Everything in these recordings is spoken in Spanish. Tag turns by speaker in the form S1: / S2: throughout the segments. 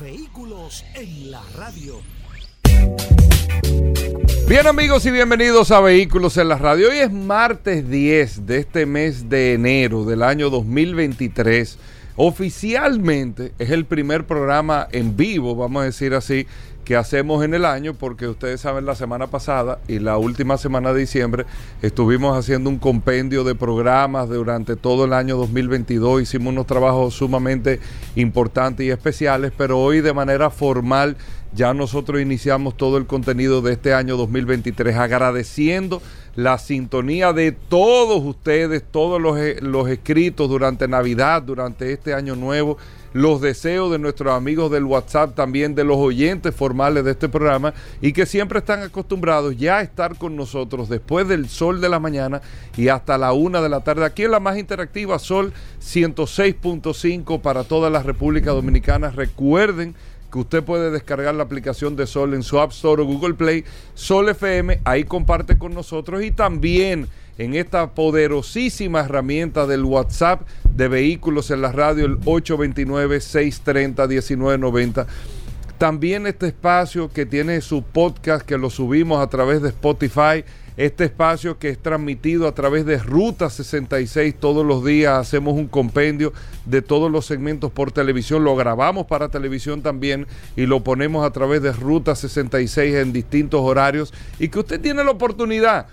S1: Vehículos en la radio.
S2: Bien amigos y bienvenidos a Vehículos en la Radio. Hoy es martes 10 de este mes de enero del año 2023. Oficialmente es el primer programa en vivo, vamos a decir así, que hacemos en el año, porque ustedes saben, la semana pasada y la última semana de diciembre estuvimos haciendo un compendio de programas durante todo el año 2022, hicimos unos trabajos sumamente importantes y especiales, pero hoy de manera formal ya nosotros iniciamos todo el contenido de este año 2023 agradeciendo la sintonía de todos ustedes, todos los, los escritos durante Navidad, durante este año nuevo los deseos de nuestros amigos del WhatsApp, también de los oyentes formales de este programa y que siempre están acostumbrados ya a estar con nosotros después del sol de la mañana y hasta la una de la tarde. Aquí en la más interactiva, Sol 106.5 para toda la República Dominicana. Recuerden que usted puede descargar la aplicación de Sol en su App Store o Google Play, Sol FM, ahí comparte con nosotros y también en esta poderosísima herramienta del WhatsApp de vehículos en la radio, el 829-630-1990. También este espacio que tiene su podcast que lo subimos a través de Spotify. Este espacio que es transmitido a través de Ruta 66 todos los días. Hacemos un compendio de todos los segmentos por televisión. Lo grabamos para televisión también y lo ponemos a través de Ruta 66 en distintos horarios. Y que usted tiene la oportunidad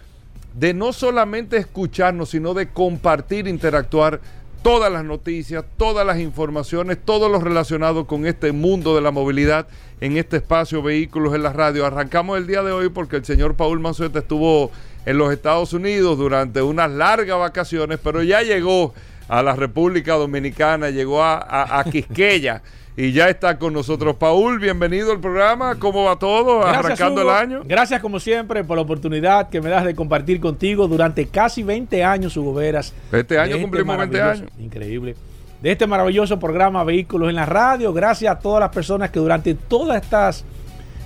S2: de no solamente escucharnos, sino de compartir, interactuar todas las noticias, todas las informaciones, todo lo relacionado con este mundo de la movilidad en este espacio Vehículos en la Radio. Arrancamos el día de hoy porque el señor Paul Manzueta estuvo en los Estados Unidos durante unas largas vacaciones, pero ya llegó a la República Dominicana, llegó a, a Quisqueya. Y ya está con nosotros Paul, bienvenido al programa, ¿cómo va todo? Arrancando el año.
S3: Gracias como siempre por la oportunidad que me das de compartir contigo durante casi 20 años, Hugo Veras.
S2: Este año cumplimos 20 años.
S3: Increíble. De este maravilloso programa Vehículos en la Radio. Gracias a todas las personas que durante todas estas,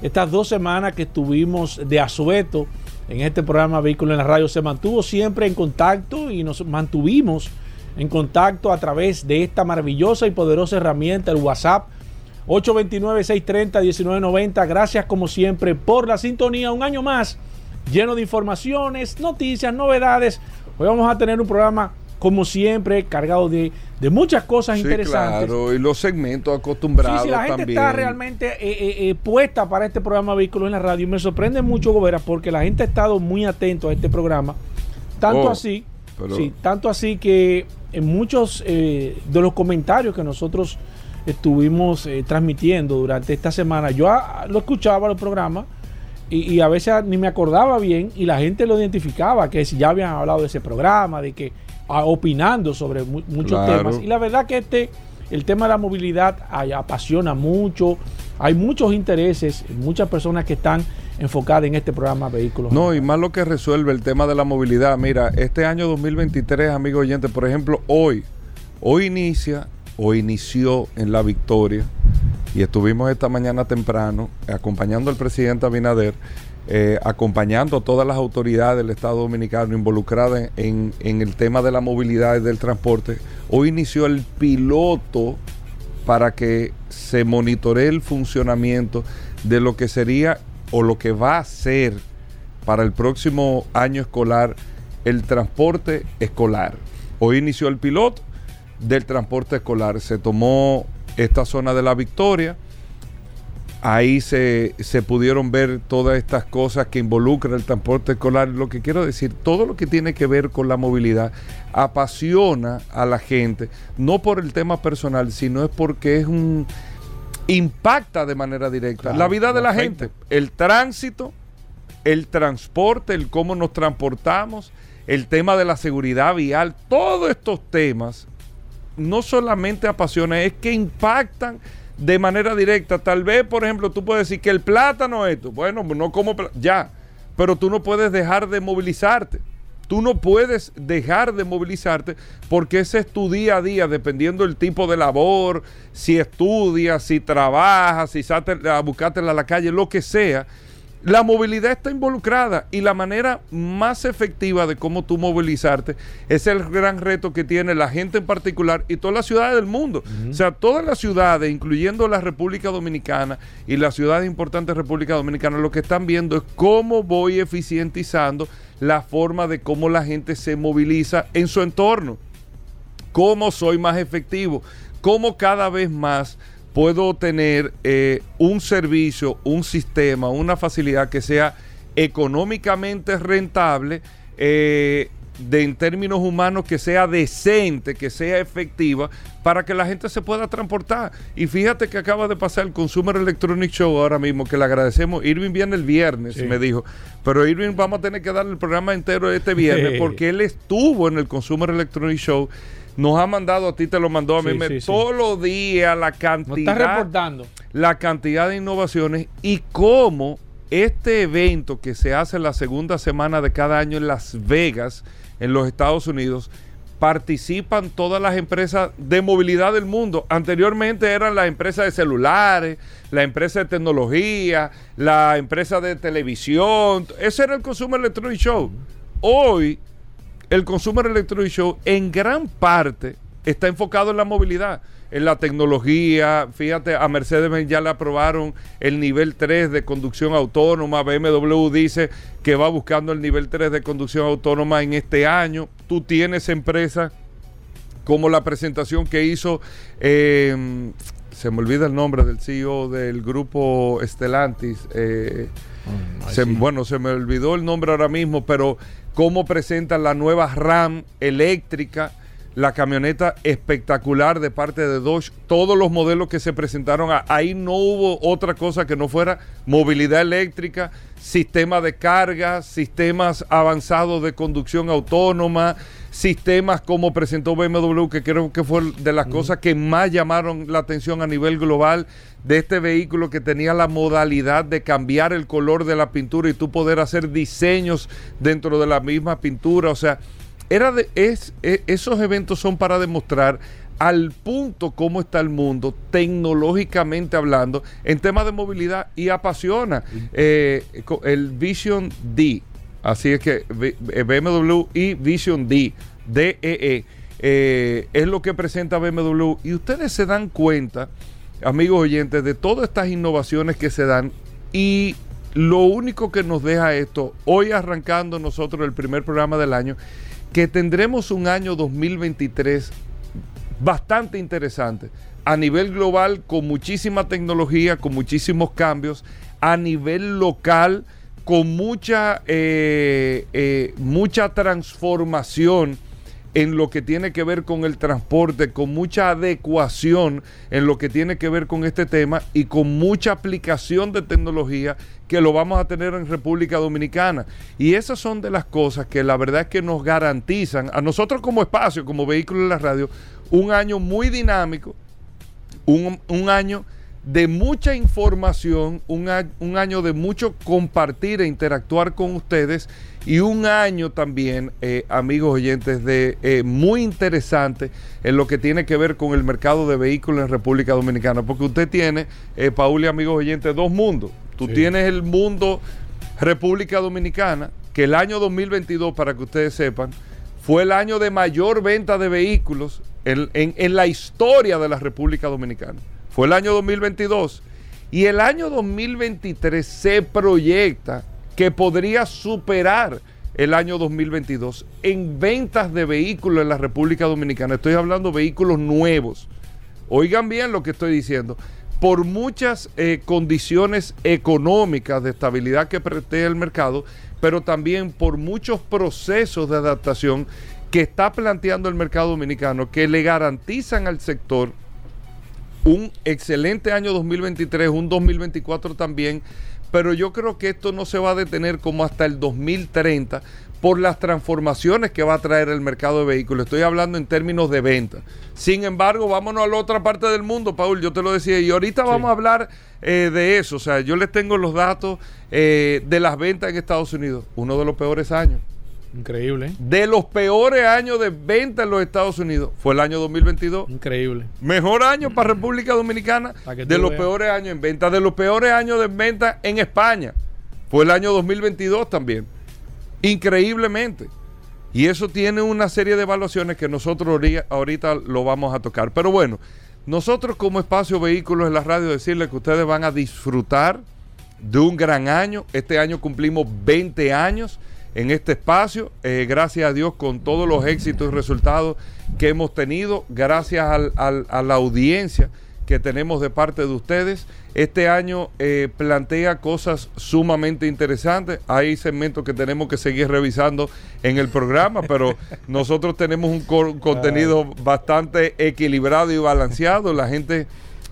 S3: estas dos semanas que estuvimos de asueto en este programa Vehículos en la Radio se mantuvo siempre en contacto y nos mantuvimos en contacto a través de esta maravillosa y poderosa herramienta, el WhatsApp 829-630-1990. Gracias como siempre por la sintonía. Un año más lleno de informaciones, noticias, novedades. Hoy vamos a tener un programa como siempre cargado de, muchas cosas interesantes.
S2: Claro, y los segmentos acostumbrados. Sí, sí
S3: la gente está realmente eh, eh, eh, puesta para este programa Vehículos en la Radio. Y me sorprende mucho, Gobera, porque la gente ha estado muy atento a este programa. Tanto oh, así, sí, tanto así que en muchos de los comentarios que nosotros estuvimos eh, transmitiendo durante esta semana. Yo lo escuchaba los programas y, a veces ni me acordaba bien y la gente lo identificaba, que si ya habían hablado de ese programa, de que ah, opinando sobre muchos temas. Y la verdad que este, el tema de la movilidad apasiona mucho, hay muchos intereses, muchas personas que están enfocadas en este programa Vehículos.
S2: No, y más lo que resuelve el tema de la movilidad. Mira, este año 2023, amigo oyente, por ejemplo, hoy, hoy inicia o inició en la victoria y estuvimos esta mañana temprano acompañando al presidente Abinader, eh, acompañando a todas las autoridades del Estado Dominicano involucradas en, en, el tema de la movilidad y del transporte. Hoy inició el piloto para que se monitoree el funcionamiento de lo que sería o lo que va a ser para el próximo año escolar el transporte escolar. Hoy inició el piloto del transporte escolar. Se tomó esta zona de la Victoria. Ahí se, pudieron ver todas estas cosas que involucran el transporte escolar. Lo que quiero decir, todo lo que tiene que ver con la movilidad apasiona a la gente, no por el tema personal, sino es porque es un impacta de manera directa la vida de la gente, el tránsito, el transporte, el cómo nos transportamos, el tema de la seguridad vial, todos estos temas no solamente apasiona, es que impactan de manera directa. Tal vez, por ejemplo, tú puedes decir que el plátano es esto. Bueno, no como ya, pero tú no puedes dejar de movilizarte. Tú no puedes dejar de movilizarte porque ese es tu día a día, dependiendo del tipo de labor, si estudias, si trabajas, si sales a buscarte a la calle, lo que sea la movilidad está involucrada y la manera más efectiva de cómo tú movilizarte es el gran reto que tiene la gente en particular y todas las ciudades del mundo. O sea, todas las ciudades, incluyendo la República Dominicana y las ciudades importantes de República Dominicana, lo que están viendo es cómo voy eficientizando la forma de cómo la gente se moviliza en su entorno. Cómo soy más efectivo, cómo cada vez más puedo tener eh, un servicio, un sistema, una facilidad que sea económicamente rentable, eh, de, en términos humanos que sea decente, que sea efectiva, para que la gente se pueda transportar. Y fíjate que acaba de pasar el Consumer Electronic Show ahora mismo, que le agradecemos. Irving viene el viernes, me dijo, pero Irving vamos a tener que darle el programa entero este viernes, porque él estuvo en el Consumer Electronic Show nos ha mandado, a ti te lo mandó a mí, todos los días la cantidad.
S3: está reportando.
S2: La cantidad de innovaciones y cómo este evento que se hace la segunda semana de cada año en Las Vegas, en los Estados Unidos, participan todas las empresas de movilidad del mundo. Anteriormente eran las empresas de celulares, la empresa de tecnología, la empresa de televisión. Ese era el Consumer Electronic Show. Hoy el Consumer Electronic Show en gran parte está enfocado en la movilidad, en la tecnología. Fíjate, a Mercedes ya le aprobaron el nivel 3 de conducción autónoma. BMW dice que va buscando el nivel 3 de conducción autónoma en este año. Tú tienes empresas como la presentación que hizo, em, se me olvida el nombre del CEO del grupo Estelantis. Eh, mm, bueno, se me olvidó el nombre ahora mismo, pero cómo presentan la nueva RAM eléctrica, la camioneta espectacular de parte de Dodge, todos los modelos que se presentaron, ahí no hubo otra cosa que no fuera movilidad eléctrica, sistema de carga, sistemas avanzados de conducción autónoma, sistemas como presentó BMW, que creo que fue de las cosas que más llamaron la atención a nivel global de este vehículo que tenía la modalidad de cambiar el color de la pintura y tú poder hacer diseños dentro de la misma pintura. O sea, era de, es, e, esos eventos son para demostrar al punto cómo está el mundo tecnológicamente hablando en temas de movilidad y apasiona eh, el Vision D. Así es que BMW y Vision D, DEE, e, eh, es lo que presenta BMW. Y ustedes se dan cuenta amigos oyentes, de todas estas innovaciones que se dan y lo único que nos deja esto, hoy arrancando nosotros el primer programa del año, que tendremos un año 2023 bastante interesante a nivel global con muchísima tecnología, con muchísimos cambios, a nivel local con mucha, eh, eh, mucha transformación en lo que tiene que ver con el transporte, con mucha adecuación en lo que tiene que ver con este tema y con mucha aplicación de tecnología que lo vamos a tener en República Dominicana. Y esas son de las cosas que la verdad es que nos garantizan a nosotros como espacio, como vehículo de la radio, un año muy dinámico, un, un año de mucha información, un, un, año de mucho compartir e interactuar con ustedes y un año también, eh, amigos oyentes, de eh, muy interesante en lo que tiene que ver con el mercado de vehículos en República Dominicana, porque usted tiene, eh, Paul y amigos oyentes, dos mundos. Tú tienes el mundo República Dominicana, que el año 2022, para que ustedes sepan, fue el año de mayor venta de vehículos en la historia de la República Dominicana fue el año 2022. Y el año 2023 se proyecta que podría superar el año 2022 en ventas de vehículos en la República Dominicana. Estoy hablando de vehículos nuevos. Oigan bien lo que estoy diciendo. Por muchas eh, condiciones económicas de estabilidad que preté el mercado, pero también por muchos procesos de adaptación que está planteando el mercado dominicano que le garantizan al sector un excelente año 2023, un 2024 también, pero yo creo que esto no se va a detener como hasta el 2030 por las transformaciones que va a traer el mercado de vehículos. Estoy hablando en términos de venta. Sin embargo, vámonos a la otra parte del mundo, Paul, yo te lo decía, y ahorita vamos a hablar eh, de eso. O sea, yo les tengo los datos eh, de las ventas en Estados Unidos. Uno de los peores años.
S3: Increíble.
S2: De los peores años de venta en los Estados Unidos fue el año 2022.
S3: Increíble.
S2: Mejor año para República Dominicana. De los peores años en venta. De los peores años de venta en España. Fue el año 2022 también. Increíblemente. Y eso tiene una serie de evaluaciones que nosotros ahorita lo vamos a tocar. Pero bueno, nosotros como espacio vehículos en la radio decirles que ustedes van a disfrutar de un gran año. Este año cumplimos 20 años en este espacio. Eh, gracias a Dios con todos los éxitos y resultados que hemos tenido. Gracias a la audiencia que tenemos de parte de ustedes. Este año eh, plantea cosas sumamente interesantes. Hay segmentos que tenemos que seguir revisando en el programa, pero nosotros tenemos un contenido bastante equilibrado y balanceado. La gente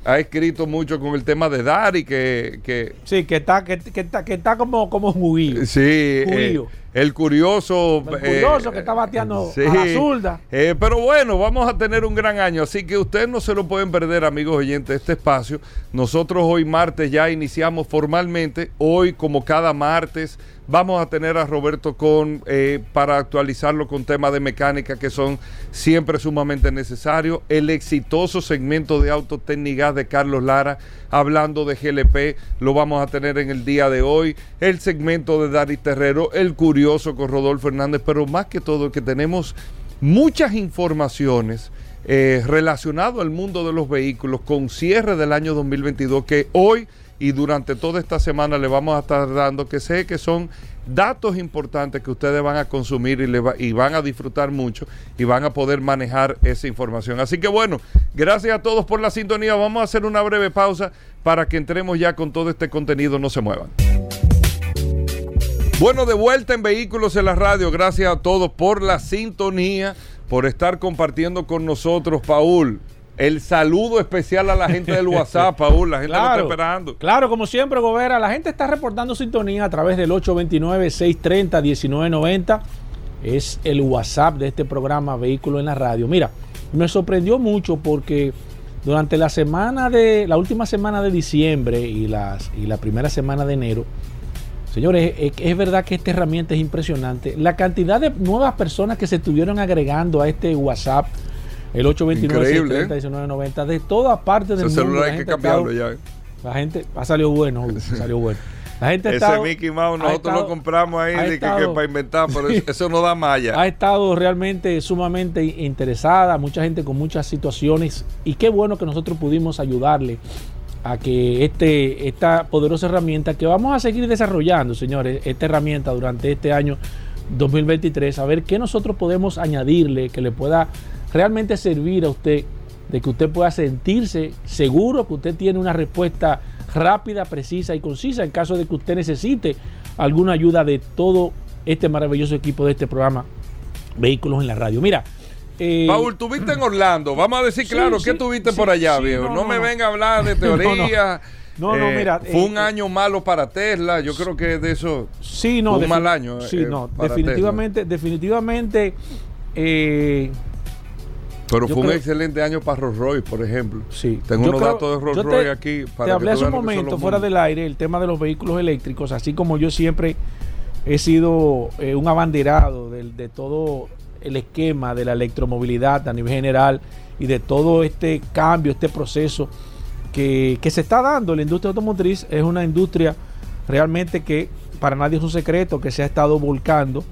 S2: ha escrito mucho con el tema de Dari, que, que
S3: sí, que está, que, está, que está como, como juguillo.
S2: Sí, eh, el curioso.
S3: El curioso que está bateando a la zurda.
S2: Eh, pero bueno, vamos a tener un gran año, así que ustedes no se lo pueden perder, amigos oyentes, este espacio. Nosotros hoy martes ya iniciamos formalmente, hoy como cada martes Vamos a tener a Roberto con eh, para actualizarlo con temas de mecánica que son siempre sumamente necesarios. El exitoso segmento de autotécnica de Carlos Lara hablando de GLP lo vamos a tener en el día de hoy. El segmento de Dari Terrero, el curioso con Rodolfo Hernández, pero más que todo que tenemos muchas informaciones. Eh, relacionadas al mundo de los vehículos con cierre del año 2022 que hoy y durante toda esta semana le vamos a estar dando que sé que son datos importantes que ustedes van a consumir y, le y van a disfrutar mucho y van a poder manejar esa información. Así que bueno, gracias a todos por la sintonía. Vamos a hacer una breve pausa para que entremos ya con todo este contenido. No se muevan. Bueno, de vuelta en Vehículos en la Radio. Gracias a todos por la sintonía, por estar compartiendo con nosotros, Paul. El saludo especial a la gente del WhatsApp, Paul. La gente lo está esperando.
S3: Claro, como siempre, Gobera, la gente está reportando sintonía a través del 829-630-1990. Es el WhatsApp de este programa Vehículo en la Radio. Mira, me sorprendió mucho porque durante la semana de la última semana de diciembre y, las, y la primera semana de enero, señores, es, verdad que esta herramienta es impresionante. La cantidad de nuevas personas que se estuvieron agregando a este WhatsApp el 829 1990 de todas partes del
S2: Ese mundo. celular hay que cambiarlo ya.
S3: La gente ha salido bueno, salió bueno.
S2: La gente Ese Mickey Mouse nosotros lo compramos ahí para inventar, pero eso, no da malla.
S3: Ha estado realmente sumamente interesada, mucha gente con muchas situaciones y qué bueno que nosotros pudimos ayudarle a que este, esta poderosa herramienta que vamos a seguir desarrollando, señores, esta herramienta durante este año 2023, a ver qué nosotros podemos añadirle que le pueda realmente servir a usted, de que usted pueda sentirse seguro que usted tiene una respuesta rápida, precisa y concisa en caso de que usted necesite alguna ayuda de todo este maravilloso equipo de este programa Vehículos en la Radio. Mira,
S2: eh, Paul, tuviste en Orlando. Vamos a decir claro, ¿qué tuviste por allá, viejo? No, me venga a hablar de teoría. No, no, eh, mira. Fue un eh, año malo para Tesla. Yo creo que de eso.
S3: Sí, no.
S2: Fue un mal año.
S3: Sí, no. Definitivamente, definitivamente.
S2: Pero fue un excelente año para Rolls Royce, por ejemplo.
S3: Sí.
S2: Tengo unos datos de Rolls Royce aquí.
S3: Para te hablé hace un momento, fuera del aire, el tema de los vehículos eléctricos, así como yo siempre he sido eh, un abanderado de, todo el esquema de la electromovilidad a nivel general y de todo este cambio, este proceso que, se está dando. La industria automotriz es una industria realmente que para nadie es un secreto que se ha estado volcando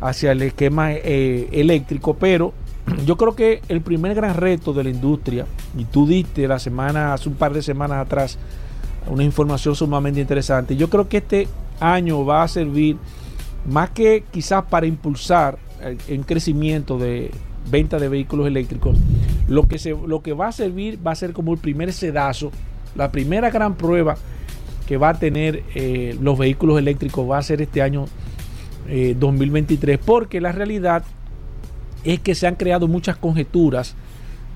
S3: hacia el esquema eh, eléctrico, pero yo creo que el primer gran reto de la industria, y tú diste la semana, hace un par de semanas atrás, una información sumamente interesante, yo creo que este año va a servir más que quizás para impulsar el, crecimiento de venta de vehículos eléctricos, lo que, se, lo que va a servir va a ser como el primer sedazo, la primera gran prueba que va a tener eh, los vehículos eléctricos va a ser este año 2023, eh, porque la realidad es que se han creado muchas conjeturas.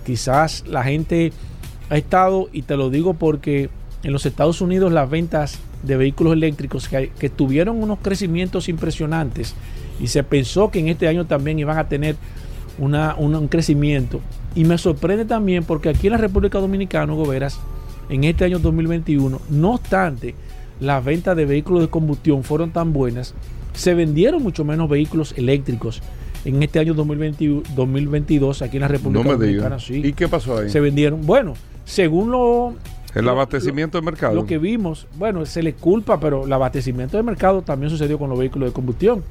S3: Quizás la gente ha estado, y te lo digo porque en los Estados Unidos las ventas de vehículos eléctricos que, tuvieron unos crecimientos impresionantes y se pensó que en este año también iban a tener un crecimiento. Y me sorprende también porque aquí en la República Dominicana, Goberas, en este año 2021, no obstante las ventas de vehículos de combustión fueron tan buenas, se vendieron mucho menos vehículos eléctricos en este año 2022 aquí en la República Dominicana.
S2: ¿Y qué pasó ahí?
S3: Se vendieron, bueno, según lo...
S2: El abastecimiento del mercado.
S3: Lo que vimos, bueno, se le culpa, pero el abastecimiento del mercado también sucedió con los vehículos de combustión.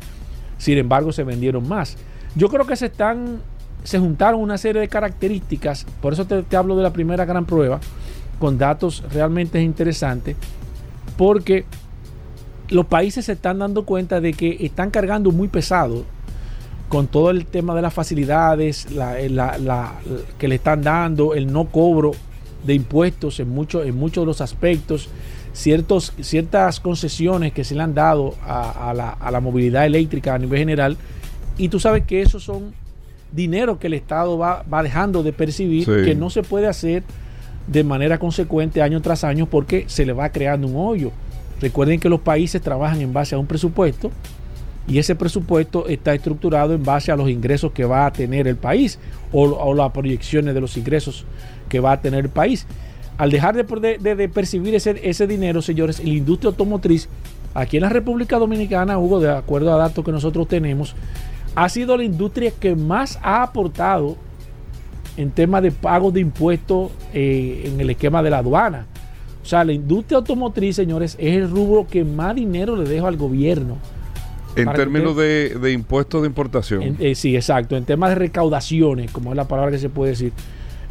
S3: Sin embargo, se vendieron más. Yo creo que se están, se juntaron una serie de características, por eso te, hablo de la primera gran prueba, con datos realmente interesantes, porque los países se están dando cuenta de que están cargando muy pesado con todo el tema de las facilidades que le están dando, el no cobro de impuestos en, en muchos de los aspectos, ciertos, ciertas concesiones que se le han dado a, la, movilidad eléctrica a nivel general. Y tú sabes que esos son dinero que el Estado va, dejando de percibir, que no se puede hacer de manera consecuente año tras año porque se le va creando un hoyo. Recuerden que los países trabajan en base a un presupuesto y ese presupuesto está estructurado en base a los ingresos que va a tener el país o, las proyecciones de los ingresos que va a tener el país. Al dejar de, percibir ese, ese, dinero, señores, la industria automotriz aquí en la República Dominicana, hubo, de acuerdo a datos que nosotros tenemos, ha sido la industria que más ha aportado en temas de pago de impuestos eh, en el esquema de la aduana. O sea, la industria automotriz, señores, es el rubro que más dinero le deja al gobierno
S2: en términos de, impuestos de importación.
S3: Eh, sí, exacto. En temas de recaudaciones, como es la palabra que se puede decir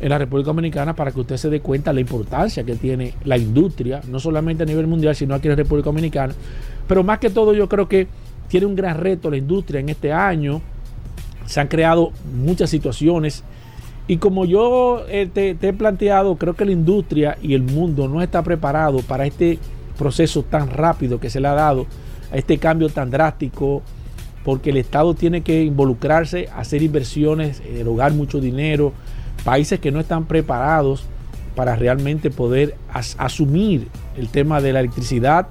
S3: en la República Dominicana, para que usted se dé cuenta de la importancia que tiene la industria, no solamente a nivel mundial, sino aquí en la República Dominicana. Pero más que todo, yo creo que tiene un gran reto la industria en este año. Se han creado muchas situaciones. Y como yo eh, te, te he planteado, creo que la industria y el mundo no está preparado para este proceso tan rápido que se le ha dado a este cambio tan drástico, porque el Estado tiene que involucrarse, hacer inversiones, erogar mucho dinero, países que no están preparados para realmente poder asumir el tema de la electricidad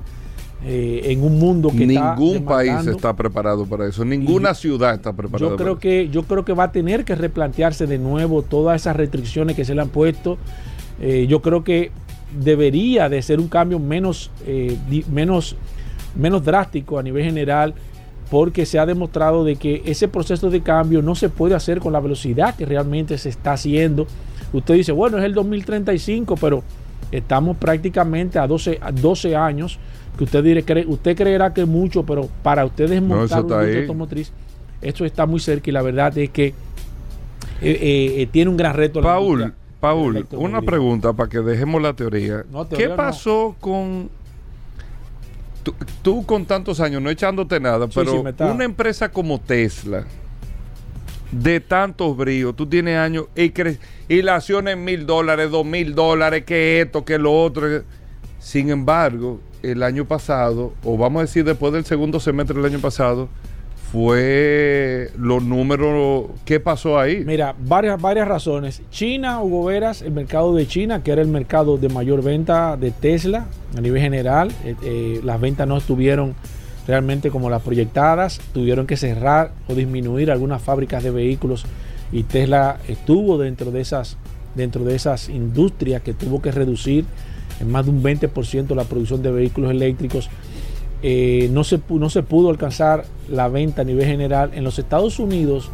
S3: eh, en un mundo que
S2: ningún país está preparado para eso, ninguna ciudad está preparada.
S3: Yo creo que yo creo que va a tener que replantearse de nuevo todas esas restricciones que se le han puesto. Eh, yo creo que debería de ser un cambio menos eh, menos menos drástico a nivel general porque se ha demostrado de que ese proceso de cambio no se puede hacer con la velocidad que realmente se está haciendo. Usted dice, bueno, es el 2035, pero estamos prácticamente a 12, a 12 años, que usted, diré, usted creerá que es mucho, pero para ustedes montar un automotriz, esto está muy cerca y la verdad es que eh, eh, tiene un gran reto.
S2: Paul, Paul, una pregunta para que dejemos la teoría. ¿Qué pasó con tú, con tantos años, no echándote nada, pero una empresa como Tesla, de tantos bríos, tú tienes años y, y la acción en mil dólares, dos mil dólares, que esto, que lo otro. Sin embargo, el año pasado, o vamos a decir después del segundo semestre del año pasado, fue los números, ¿qué pasó ahí?
S3: Mira, varias, varias razones. China, Hugo Veras, el mercado de China, que era el mercado de mayor venta de Tesla a nivel general, eh, eh, las ventas no estuvieron realmente como las proyectadas, tuvieron que cerrar o disminuir algunas fábricas de vehículos y Tesla estuvo dentro de esas, dentro de esas industrias que tuvo que reducir en más de un 20% la producción de vehículos eléctricos eh, no, se, no se pudo alcanzar la venta a nivel general. En los Estados Unidos,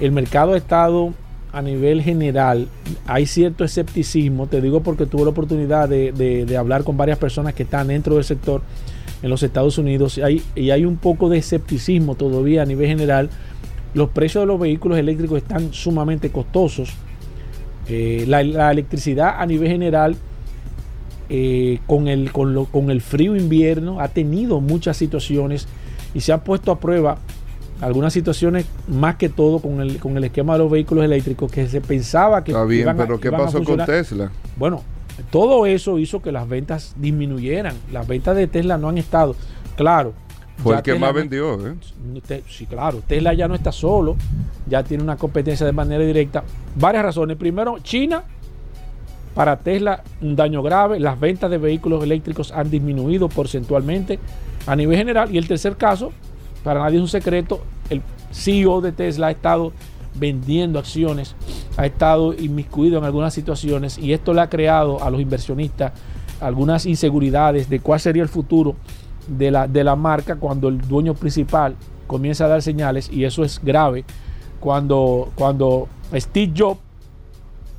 S3: el mercado ha estado a nivel general, hay cierto escepticismo, te digo porque tuve la oportunidad de, hablar con varias personas que están dentro del sector en los Estados Unidos y hay, y hay un poco de escepticismo todavía a nivel general. Los precios de los vehículos eléctricos están sumamente costosos. Eh, la, la electricidad a nivel general eh, con, el, con, con el frío invierno, ha tenido muchas situaciones y se han puesto a prueba algunas situaciones más que todo con el, con el esquema de los vehículos eléctricos que se pensaba que...
S2: Está bien, pero ¿qué pasó con Tesla?
S3: Bueno, todo eso hizo que las ventas disminuyeran. Las ventas de Tesla no han estado, claro.
S2: Fue el que más vendió, ¿eh?
S3: Sí, claro. Tesla ya no está solo, ya tiene una competencia de manera directa. Varias razones. Primero, China Para Tesla, un daño grave. Las ventas de vehículos eléctricos han disminuido porcentualmente a nivel general. Y el tercer caso, para nadie es un secreto, el CEO de Tesla ha estado vendiendo acciones, ha estado inmiscuido en algunas situaciones y esto le ha creado a los inversionistas algunas inseguridades de cuál sería el futuro de la, de la marca cuando el dueño principal comienza a dar señales y eso es grave cuando, cuando Steve Jobs,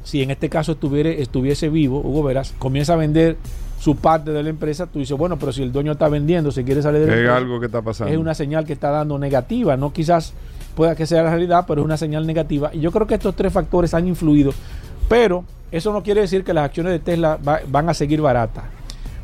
S3: si en este caso estuviese, estuviese vivo, Hugo Veras, comienza a vender su parte de la empresa, tú dices, bueno, pero si el dueño está vendiendo, se quiere salir
S2: de la algo que está pasando.
S3: Es una señal que está dando negativa, no quizás pueda que sea la realidad, pero es una señal negativa. Y yo creo que estos tres factores han influido, pero eso no quiere decir que las acciones de Tesla van a seguir baratas.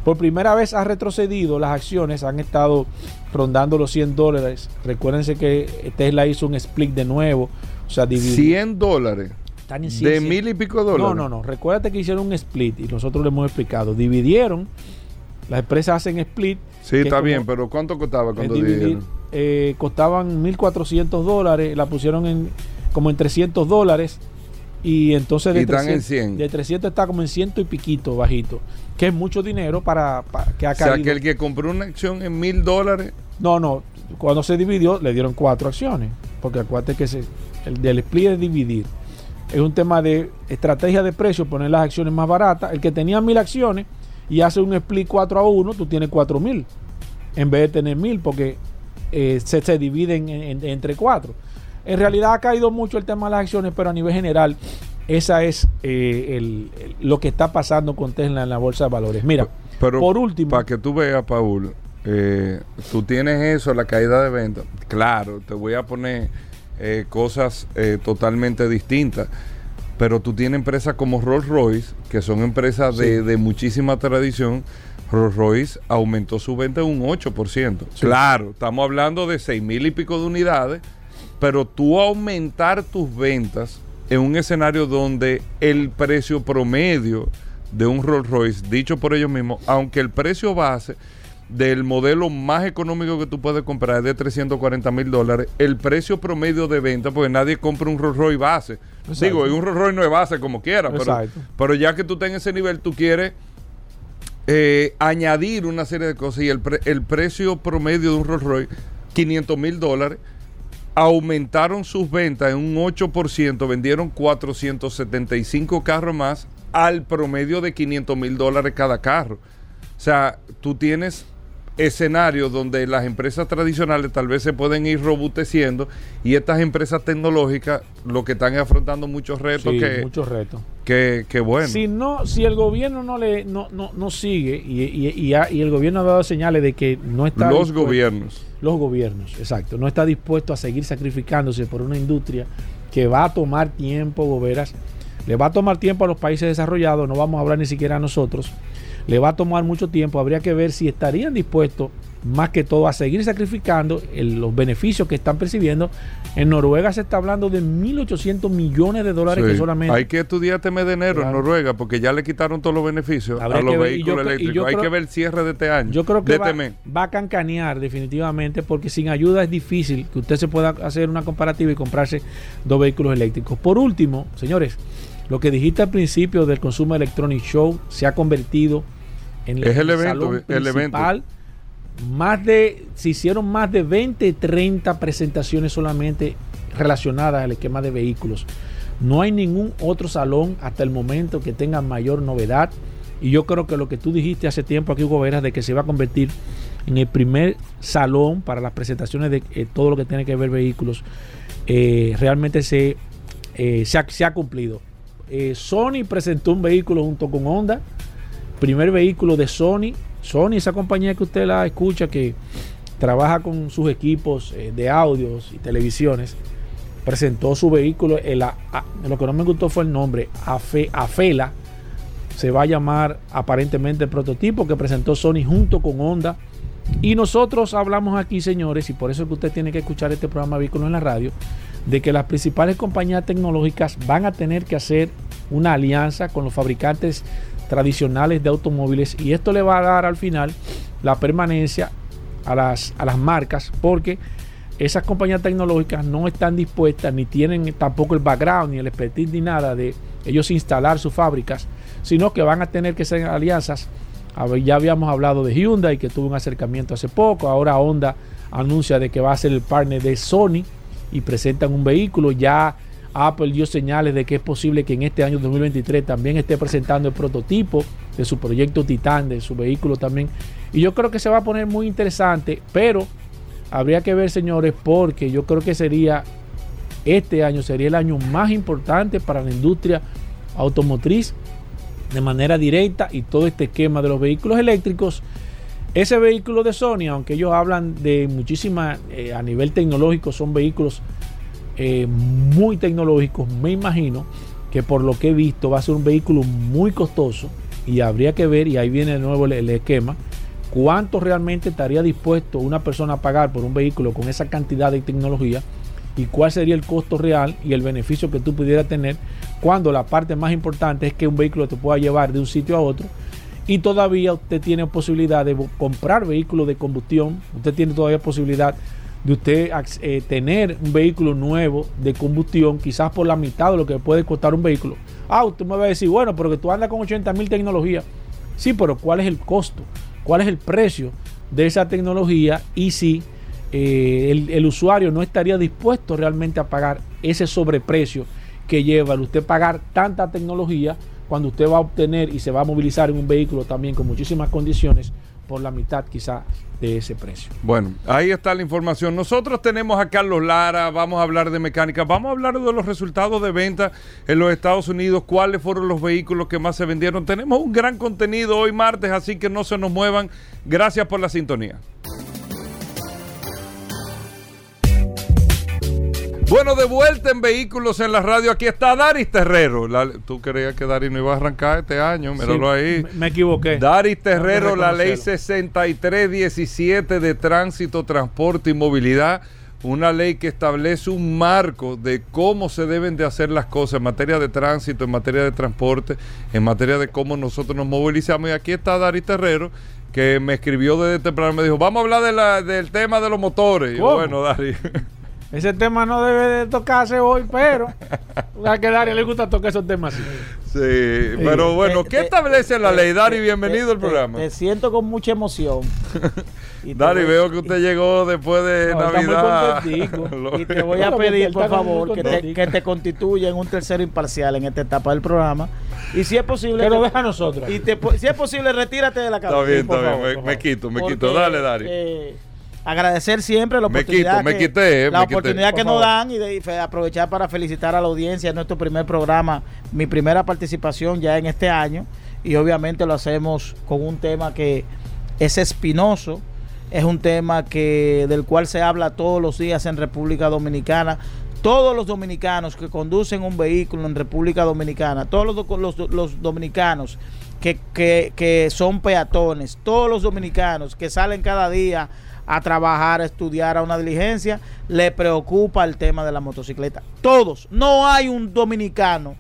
S3: Por primera vez ha retrocedido, las acciones han estado rondando los 100 dólares. Recuérdense que Tesla hizo un split de nuevo. O sea,
S2: 100 dólares. De mil y pico dólares.
S3: No, no, no. Recuérdate que hicieron un split y nosotros le hemos explicado. Dividieron. Las empresas hacen split.
S2: Sí, está bien, pero ¿cuánto costaba cuando dividieron?
S3: Eh, costaban 1.400 dólares. La pusieron en como en 300 dólares. Y entonces
S2: de, 300,
S3: de 300 está como en ciento y piquito bajito que es mucho dinero para, que ha caído.
S2: O sea, que el que compró una acción en mil dólares.
S3: No, no. Cuando se dividió, le dieron cuatro acciones. Porque acuérdate que se, el del split es dividir. Es un tema de estrategia de precio, poner las acciones más baratas. El que tenía mil acciones y hace un split 4 a 1, tú tienes cuatro mil. En vez de tener mil, porque eh, se, se, dividen entre cuatro. En realidad ha caído mucho el tema de las acciones, pero a nivel general esa es eh, lo que está pasando con Tesla en la bolsa de valores. Mira,
S2: Pero, por último. Para que tú veas, Paul, eh, tú tienes eso, la caída de ventas. Claro, te voy a poner eh, cosas totalmente distintas. Pero tú tienes empresas como Rolls Royce, que son empresas de, muchísima tradición. Rolls Royce aumentó su venta un 8%. Claro, estamos hablando de 6 mil y pico de unidades, pero tú aumentar tus ventas en un escenario donde el precio promedio de un Rolls Royce, dicho por ellos mismos, aunque el precio base del modelo más económico que tú puedes comprar es de 340 mil dólares, el precio promedio de venta, porque nadie compra un Rolls Royce base. Digo, un Rolls Royce no es base como quiera, pero, pero, ya que tú estás en ese nivel, tú quieres eh, añadir una serie de cosas y el, el precio promedio de un Rolls Royce, 500 mil dólares aumentaron sus ventas en un 8%, vendieron 475 carros más al promedio de 500 mil dólares cada carro. O sea, tú tienes escenarios donde las empresas tradicionales tal vez se pueden ir robusteciendo y estas empresas tecnológicas lo que están afrontando muchos retos que
S3: muchos retos.
S2: que, bueno.
S3: Si no si el gobierno no le no, no, sigue y, y, y, el gobierno ha dado señales de que no está
S2: los gobiernos.
S3: Los gobiernos exacto. No está dispuesto a seguir sacrificándose por una industria que va a tomar tiempo goberas. Le va a tomar tiempo a los países desarrollados no vamos a hablar ni siquiera a nosotros le va a tomar mucho tiempo. Habría que ver si estarían dispuestos más que todo a seguir sacrificando los beneficios que están percibiendo. En Noruega se está hablando de 1.800 millones de dólares que solamente...
S2: Hay que estudiar este mes de enero en Noruega porque ya le quitaron todos los beneficios a los vehículos eléctricos. Hay que ver el cierre de este año.
S3: Yo creo que este va, a cancanear definitivamente porque sin ayuda es difícil que usted se pueda hacer una comparativa y comprarse dos vehículos eléctricos. Por último, señores, lo que dijiste al principio del Consumer Electronic Show se ha convertido en
S2: el, el evento, el evento.
S3: Más de, se hicieron más de 20, 30 presentaciones solamente relacionadas al esquema de vehículos. No hay ningún otro salón hasta el momento que tenga mayor novedad. Y yo creo que lo que tú dijiste hace tiempo aquí, Hugo Veras, de que se va a convertir en el primer salón para las presentaciones de eh, todo lo que tiene que ver vehículos, eh, realmente se, eh, se, ha, se, ha, cumplido. Sony presentó un vehículo junto con Honda, primer vehículo de Sony. Sony, esa compañía que usted la escucha que trabaja con sus equipos eh, de audios y televisiones, presentó su vehículo. lo que no me gustó fue el nombre, Afela. Se va a llamar aparentemente el prototipo que presentó Sony junto con Honda. Y nosotros hablamos aquí, señores, y por eso es que usted tiene que escuchar este programa Vehículo en la radio, de que las principales compañías tecnológicas van a tener que hacer una alianza con los fabricantes tradicionales de automóviles y esto le va a dar al final la permanencia a las, a las marcas porque esas compañías tecnológicas no están dispuestas ni tienen tampoco el background ni el expertise ni nada de ellos instalar sus fábricas sino que van a tener que ser alianzas. Ya habíamos hablado de Hyundai, que tuvo un acercamiento hace poco, ahora Honda anuncia de que va a ser el partner de Sony y presentan un vehículo. Ya Apple dio señales de que es posible que en este año 2023 también esté presentando el prototipo de su proyecto Titan, de su vehículo también. Y yo creo que se va a poner muy interesante, pero habría que ver, señores, porque yo creo que sería este año sería el año más importante para la industria automotriz de manera directa y todo este esquema de los vehículos eléctricos. Ese vehículo de Sony, aunque ellos hablan de muchísima, eh, a nivel tecnológico, son vehículos eh, muy tecnológicos, me imagino que por lo que he visto va a ser un vehículo muy costoso y habría que ver, y ahí viene de nuevo el, esquema, cuánto realmente estaría dispuesto una persona a pagar por un vehículo con esa cantidad de tecnología y cuál sería el costo real y el beneficio que tú pudieras tener cuando la parte más importante es que un vehículo te pueda llevar de un sitio a otro. Y todavía usted tiene posibilidad de comprar vehículos de combustión, usted tiene todavía posibilidad de usted eh, tener un vehículo nuevo de combustión, quizás por la mitad de lo que puede costar un vehículo. Ah, usted me va a decir, bueno, pero que tú andas con 80 mil tecnologías. Sí, pero ¿cuál es el costo? ¿Cuál es el precio de esa tecnología? Y si eh, el, el, usuario no estaría dispuesto realmente a pagar ese sobreprecio que lleva el usted pagar tanta tecnología cuando usted va a obtener y se va a movilizar en un vehículo también con muchísimas condiciones por la mitad quizá de ese precio.
S2: Bueno, ahí está la información. Nosotros tenemos a Carlos Lara, vamos a hablar de mecánica, vamos a hablar de los resultados de venta en los Estados Unidos, cuáles fueron los vehículos que más se vendieron. Tenemos un gran contenido hoy martes, así que no se nos muevan. Gracias por la sintonía. Bueno, de vuelta en Vehículos en la Radio, aquí está Daris Terrero. Tú creías que Daris no iba a arrancar este año, míralo ahí.
S3: Me, equivoqué.
S2: Daris Terrero, la ley 6317 de tránsito, transporte y movilidad. Una ley que establece un marco de cómo se deben de hacer las cosas en materia de tránsito, en materia de transporte, en materia de cómo nosotros nos movilizamos. Y aquí está Daris Terrero, que me escribió desde temprano, me dijo, vamos a hablar de la, del tema de los motores. Y bueno, Daris.
S3: Ese tema no debe de tocarse hoy, pero a que Dari le gusta tocar esos temas así.
S2: Sí, pero bueno, ¿qué establece la ley? Dari, bienvenido al programa.
S4: Te, siento con mucha emoción.
S2: Dari, veo que usted llegó después de Navidad.
S4: y te voy a pedir, por favor, que te, que te constituya en un tercero imparcial en esta etapa del programa. Y si es posible.
S3: Que lo deja a nosotros.
S4: Y si es posible, retírate de la cabeza.
S2: Está bien, está bien. me, quito, me quito. Dale, Dari.
S4: Eh, agradecer siempre la oportunidad,
S2: me que,
S4: la oportunidad que nos dan y de, aprovechar para felicitar a la audiencia. En nuestro primer programa, mi primera participación ya en este año. Y obviamente lo hacemos con un tema que es espinoso, es un tema que del cual se habla todos los días en República Dominicana. Todos los dominicanos que conducen un vehículo en República Dominicana, todos los, los, dominicanos que, que, que son peatones, todos los dominicanos que salen cada día a trabajar, a estudiar, a una diligencia, le preocupa el tema de la motocicleta. Todos. No hay un dominicano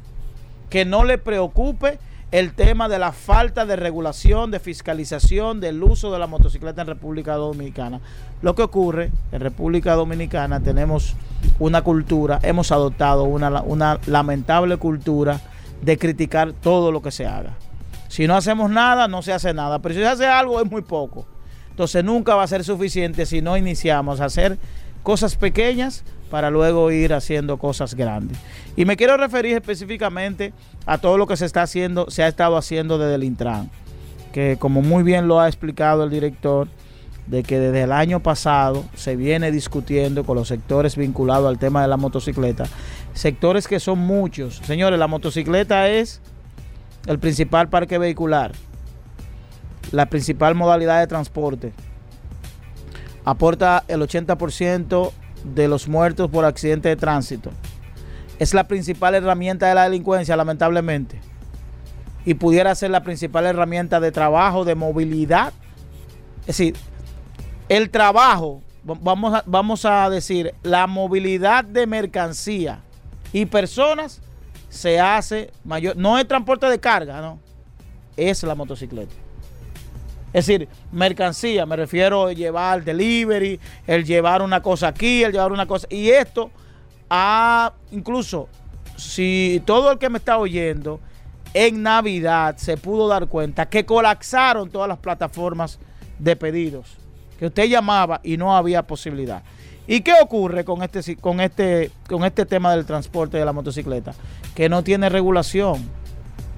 S4: que no le preocupe el tema de la falta de regulación, de fiscalización del uso de la motocicleta en República Dominicana. Lo que ocurre en República Dominicana tenemos una cultura, hemos adoptado una, una lamentable cultura de criticar todo lo que se haga. Si no hacemos nada, no se hace nada, pero si se hace algo es muy poco. Entonces nunca va a ser suficiente si no iniciamos a hacer cosas pequeñas para luego ir haciendo cosas grandes. Y me quiero referir específicamente a todo lo que se está haciendo, se ha estado haciendo desde el Intran, que como muy bien lo ha explicado el director, de que desde el año pasado se viene discutiendo con los sectores vinculados al tema de la motocicleta, sectores que son muchos. Señores, la motocicleta es el principal parque vehicular la principal modalidad de transporte. Aporta el 80% de los muertos por accidente de tránsito. Es la principal herramienta de la delincuencia, lamentablemente. Y pudiera ser la principal herramienta de trabajo, de movilidad. Es decir, el trabajo, vamos a, vamos a decir, la movilidad de mercancía y personas se hace mayor. No es transporte de carga, no. Es la motocicleta. Es decir, mercancía, me refiero a llevar delivery, el llevar una cosa aquí, el llevar una cosa. Y esto, a, incluso, si todo el que me está oyendo en Navidad se pudo dar cuenta que colapsaron todas las plataformas de pedidos, que usted llamaba y no había posibilidad. ¿Y qué ocurre con este, con este, con este tema del transporte de la motocicleta? Que no tiene regulación.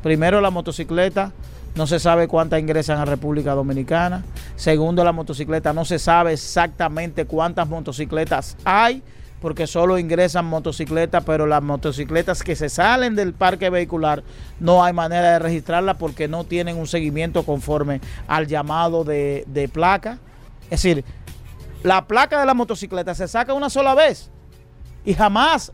S4: Primero la motocicleta no se sabe cuántas ingresan a República Dominicana. Segundo, la motocicleta no se sabe exactamente cuántas motocicletas hay porque solo ingresan motocicletas, pero las motocicletas que se salen del parque vehicular no hay manera de registrarlas porque no tienen un seguimiento conforme al llamado de, de placa. Es decir, la placa de la motocicleta se saca una sola vez y jamás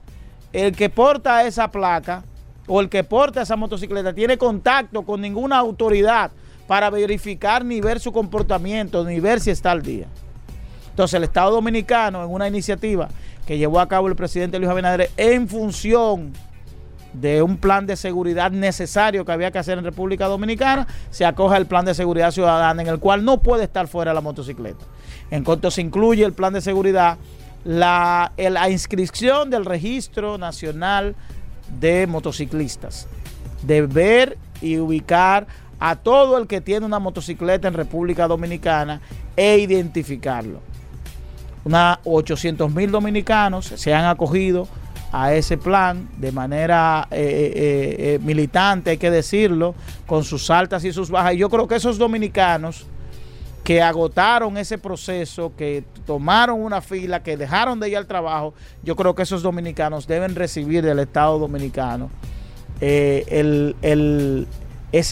S4: el que porta esa placa o el que porta esa motocicleta tiene contacto con ninguna autoridad para verificar ni ver su comportamiento, ni ver si está al día. Entonces el Estado Dominicano, en una iniciativa que llevó a cabo el presidente Luis Abinader en función de un plan de seguridad necesario que había que hacer en República Dominicana, se acoge el plan de seguridad ciudadana en el cual no puede estar fuera la motocicleta. En cuanto se incluye el plan de seguridad, la, la inscripción del registro nacional de motociclistas, de ver y ubicar a todo el que tiene una motocicleta en República Dominicana e identificarlo. Unas 800 mil dominicanos se han acogido a ese plan de manera eh, eh, eh, militante, hay que decirlo, con sus altas y sus bajas. Y yo creo que esos dominicanos que agotaron ese proceso, que tomaron una fila, que dejaron de ir al trabajo, yo creo que esos dominicanos deben recibir del Estado dominicano ese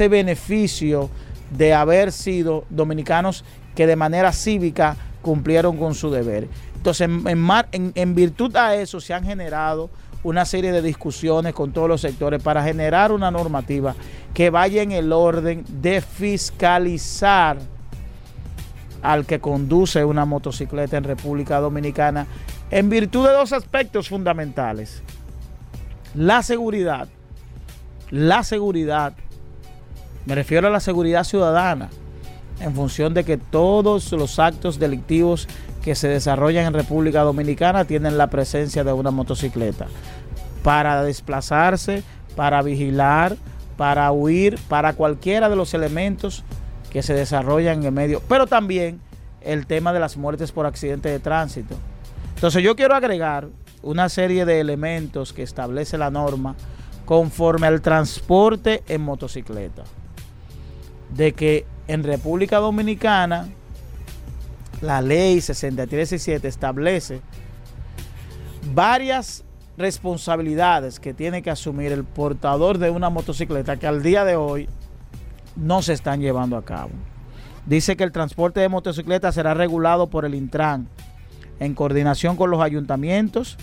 S4: beneficio de haber sido dominicanos que de manera cívica cumplieron con su deber. Entonces, en, en, virtud a eso se han generado una serie de discusiones con todos los sectores para generar una normativa que vaya en el orden de fiscalizar al que conduce una motocicleta en República Dominicana en virtud de dos aspectos fundamentales. La seguridad. La seguridad. Me refiero a la seguridad ciudadana en función de que todos los actos delictivos que se desarrollan en República Dominicana tienen la presencia de una motocicleta para desplazarse, para vigilar, para huir, para cualquiera de los elementos que se desarrollan en el medio, pero también el tema de las muertes por accidente de tránsito. Entonces yo quiero agregar una serie de elementos que establece la norma conforme al transporte en motocicleta. De que en República Dominicana, la ley 6367 establece varias responsabilidades que tiene que asumir el portador de una motocicleta que al día de hoy no se están llevando a cabo. Dice que el transporte de motocicletas será regulado por el Intran en coordinación con los ayuntamientos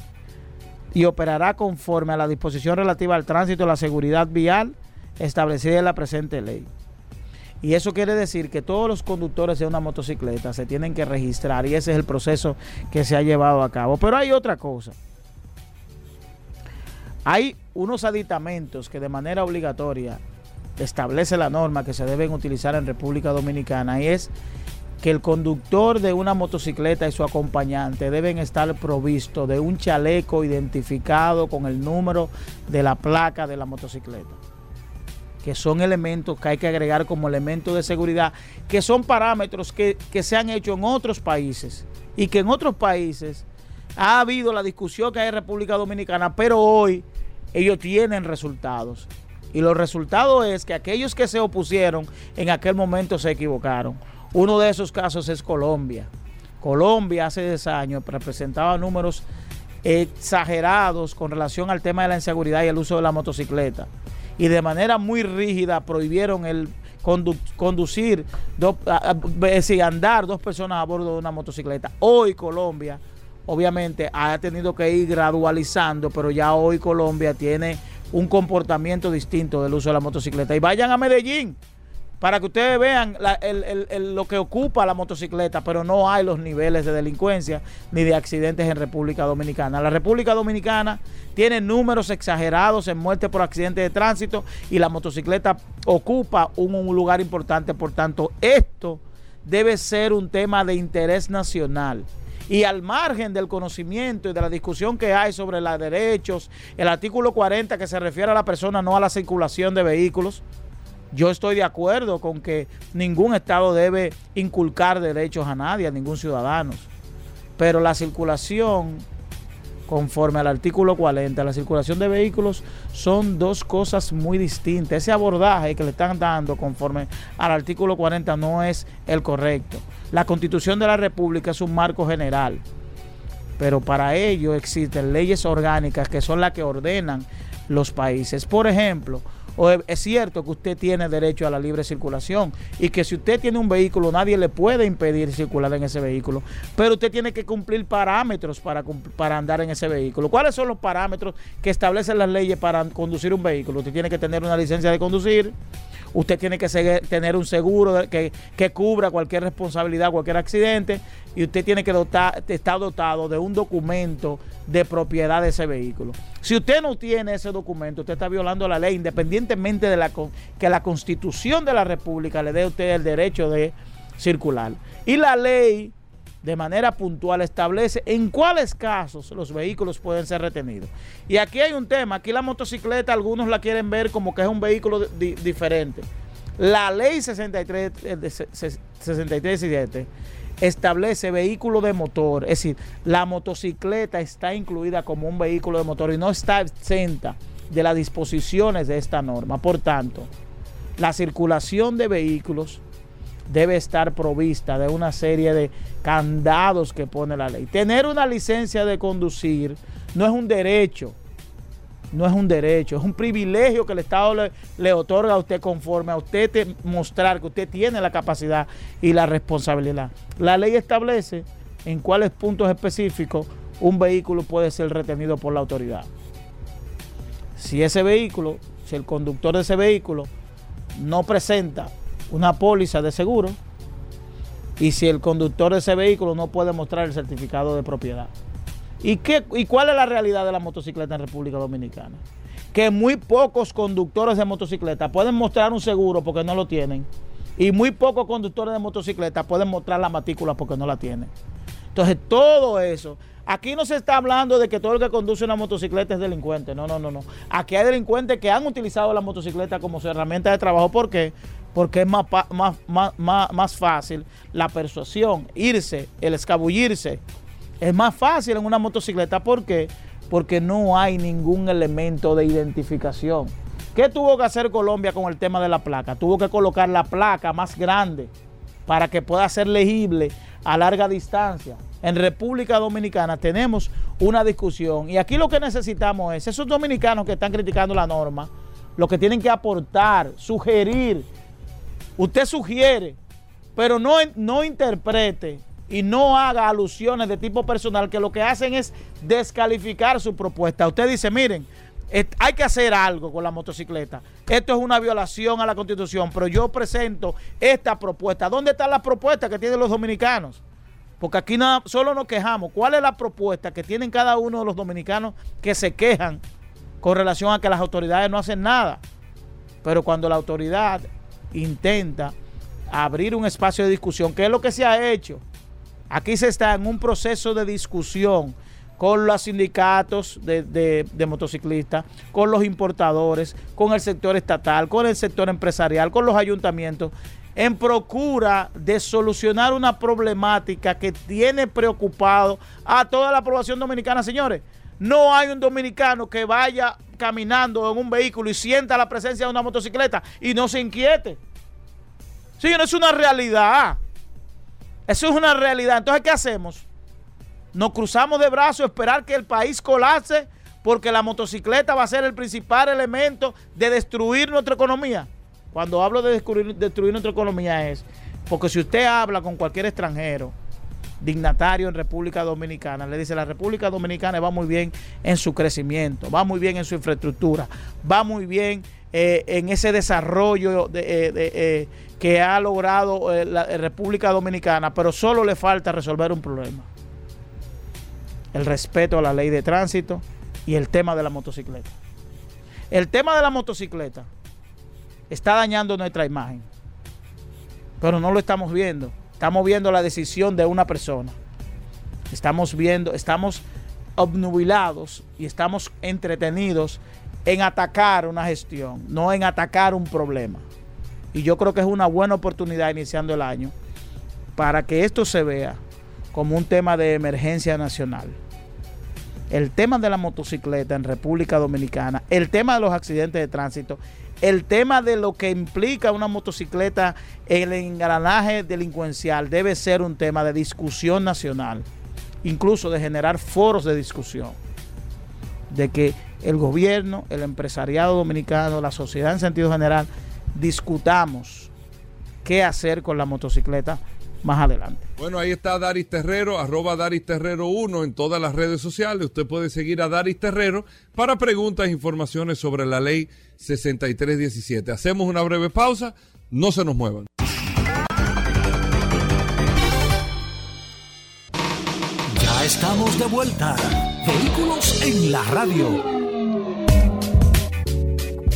S4: y operará conforme a la disposición relativa al tránsito y la seguridad vial establecida en la presente ley. Y eso quiere decir que todos los conductores de una motocicleta se tienen que registrar y ese es el proceso que se ha llevado a cabo. Pero hay otra cosa. Hay unos aditamentos que de manera obligatoria establece la norma que se deben utilizar en República Dominicana y es que el conductor de una motocicleta y su acompañante deben estar provistos de un chaleco identificado con el número de la placa de la motocicleta que son elementos que hay que agregar como elementos de seguridad, que son parámetros que, se han hecho en otros países y que en otros países ha habido la discusión que hay en República Dominicana, pero hoy ellos tienen resultados. Y los resultados es que aquellos que se opusieron en aquel momento se equivocaron. Uno de esos casos es Colombia. Colombia hace 10 años presentaba números exagerados con relación al tema de la inseguridad y el uso de la motocicleta y de manera muy rígida prohibieron el conducir, es andar dos personas a bordo de una motocicleta. Hoy Colombia, obviamente, ha tenido que ir gradualizando, pero ya hoy Colombia tiene un comportamiento distinto del uso de la motocicleta. Y vayan a Medellín para que ustedes vean lo que ocupa la motocicleta, pero no hay los niveles de delincuencia ni de accidentes en República Dominicana. La República Dominicana tiene números exagerados en muerte por accidentes de tránsito y la motocicleta ocupa un lugar importante. Por tanto, esto debe ser un tema de interés nacional Y al margen del conocimiento y de la discusión que hay sobre los derechos, el artículo 40 que se refiere a la persona, no a la circulación de vehículos, yo estoy de acuerdo con que ningún Estado debe inculcar derechos a nadie, a ningún ciudadano. Pero la circulación, conforme al artículo 40, la circulación de vehículos son dos cosas muy distintas. Ese abordaje que le están dando conforme al artículo 40 no es el correcto. La constitución de la República es un marco general. Pero para ello existen leyes orgánicas que son las que ordenan los países. Por ejemplo, o es cierto que usted tiene derecho a la libre circulación y que si usted tiene un vehículo nadie le puede impedir circular en ese vehículo, pero usted tiene que cumplir parámetros para, para andar en ese vehículo. ¿Cuáles son los parámetros que establecen las leyes para conducir un vehículo? Usted tiene que tener una licencia de conducir, usted tiene que tener un seguro que, que, cubra cualquier responsabilidad, cualquier accidente, y usted tiene que dotar, estar dotado de un documento de propiedad de ese vehículo. Si usted no tiene ese documento, usted está violando la ley, independientemente de que la constitución de la República le dé a usted el derecho de circular. Y la ley de manera puntual establece en cuáles casos los vehículos pueden ser retenidos. Y aquí hay un tema, aquí la motocicleta algunos la quieren ver como que es un vehículo diferente. La ley 63, 63 establece vehículo de motor, es decir, la motocicleta está incluida como un vehículo de motor y no está exenta de las disposiciones de esta norma. Por tanto, la circulación de vehículos debe estar provista de una serie de candados que pone la ley. Tener una licencia de conducir no es un derecho, no es un derecho, es un privilegio que el Estado le, otorga a usted conforme a usted mostrar que usted tiene la capacidad y la responsabilidad. La ley establece en cuáles puntos específicos un vehículo puede ser retenido por la autoridad. Si ese vehículo, si el conductor de ese vehículo no presenta una póliza de seguro y si el conductor de ese vehículo no puede mostrar el certificado de propiedad. ¿Y, qué, ¿Y cuál es la realidad de la motocicleta en República Dominicana? Que muy pocos conductores de motocicleta pueden mostrar un seguro porque no lo tienen. Y muy pocos conductores de motocicleta pueden mostrar la matrícula porque no la tienen. Entonces, todo eso. Aquí no se está hablando de que todo el que conduce una motocicleta es delincuente. No, no, no, no. Aquí hay delincuentes que han utilizado la motocicleta como su herramienta de trabajo. ¿Por qué? Porque es más, más, más, fácil la persuasión, irse, el escabullirse. Es más fácil en una motocicleta. ¿Por qué? Porque no hay ningún elemento de identificación. ¿Qué tuvo que hacer Colombia con el tema de la placa? Tuvo que colocar la placa más grande para que pueda ser legible a larga distancia. En República Dominicana tenemos una discusión y aquí lo que necesitamos es esos dominicanos que están criticando la norma, lo que tienen que aportar, sugerir Usted sugiere, pero no, no interprete y no haga alusiones de tipo personal que lo que hacen es descalificar su propuesta. Usted dice, miren, hay que hacer algo con la motocicleta. Esto es una violación a la constitución, pero yo presento esta propuesta. ¿Dónde está la propuesta que tienen los dominicanos? Porque aquí no, solo nos quejamos. ¿Cuál es la propuesta que tienen cada uno de los dominicanos que se quejan con relación a que las autoridades no hacen nada? Pero cuando la autoridad intenta abrir un espacio de discusión, que es lo que se ha hecho. Aquí se está en un proceso de discusión con los sindicatos de, motociclistas, con los importadores, con el sector estatal, con el sector empresarial, con los ayuntamientos, en procura de solucionar una problemática que tiene preocupado a toda la población dominicana. Señores, no hay un dominicano que vaya caminando en un vehículo y sienta la presencia de una motocicleta y no se inquiete. Sí, no es una realidad. Eso es una realidad. Entonces, ¿qué hacemos? Nos cruzamos de brazos, esperar que el país colapse porque la motocicleta va a ser el principal elemento de destruir nuestra economía. Cuando hablo de destruir, destruir nuestra economía es porque si usted habla con cualquier extranjero, dignatario en República Dominicana. Le dice, la República Dominicana va muy bien en su crecimiento, va muy bien en su infraestructura, va muy bien eh, en ese desarrollo de, eh, eh, que ha logrado la República Dominicana, pero solo le falta resolver un problema. El respeto a la ley de tránsito y el tema de la motocicleta. El tema de la motocicleta está dañando nuestra imagen, pero no lo estamos viendo Estamos viendo la decisión de una persona. Estamos viendo, estamos obnubilados y estamos entretenidos en atacar una gestión, no en atacar un problema. Y yo creo que es una buena oportunidad iniciando el año para que esto se vea como un tema de emergencia nacional. El tema de la motocicleta en República Dominicana, el tema de los accidentes de tránsito, el tema de lo que implica una motocicleta el engranaje delincuencial debe ser un tema de discusión nacional, incluso de generar foros de discusión, de que el gobierno, el empresariado dominicano, la sociedad en sentido general, discutamos qué hacer con la motocicleta más adelante.
S2: Bueno, ahí está Daris Terrero, arroba Daris Terrero 1 en todas las redes sociales. Usted puede seguir a Daris Terrero para preguntas e informaciones sobre la ley 6317. Hacemos una breve pausa, no se nos muevan.
S1: Ya estamos de vuelta. Vehículos en la radio.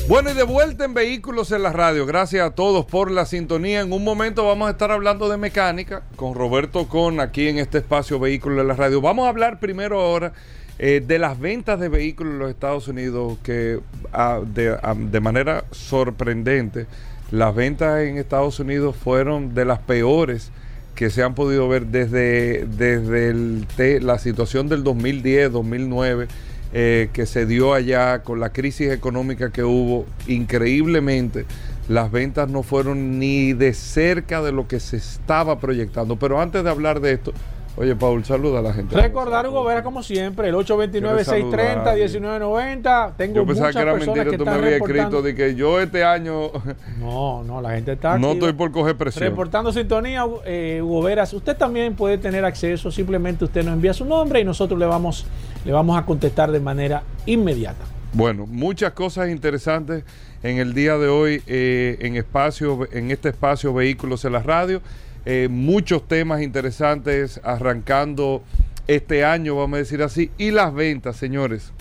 S2: Bueno, y de vuelta en Vehículos en la Radio. Gracias a todos por la sintonía. En un momento vamos a estar hablando de mecánica con Roberto Con aquí en este espacio Vehículos en la Radio. Vamos a hablar primero ahora eh, de las ventas de vehículos en los Estados Unidos que ah, ah, de, manera sorprendente las ventas en Estados Unidos fueron de las peores que se han podido ver desde, desde la situación del 2010, 2009 eh, que se dio allá con la crisis económica que hubo, increíblemente las ventas no fueron ni de cerca de lo que se estaba proyectando. Pero antes de hablar de esto, Oye, Paul, saluda a la gente.
S3: Recordar, Hugo Vera, como siempre, el 829-630-1990. Tengo yo pensaba que era mentira, que tú me habías escrito
S2: de que yo este año.
S3: No, no, la gente está.
S2: no estoy por coger presión.
S3: Reportando sintonía, eh, Hugo Veras. Usted también puede tener acceso, simplemente usted nos envía su nombre y nosotros le vamos, le vamos a contestar de manera inmediata.
S2: Bueno, muchas cosas interesantes en el día de hoy eh, en espacio, en este espacio Vehículos en la Radio. Eh, muchos temas interesantes arrancando este año, vamos a decir así, y las ventas, señores.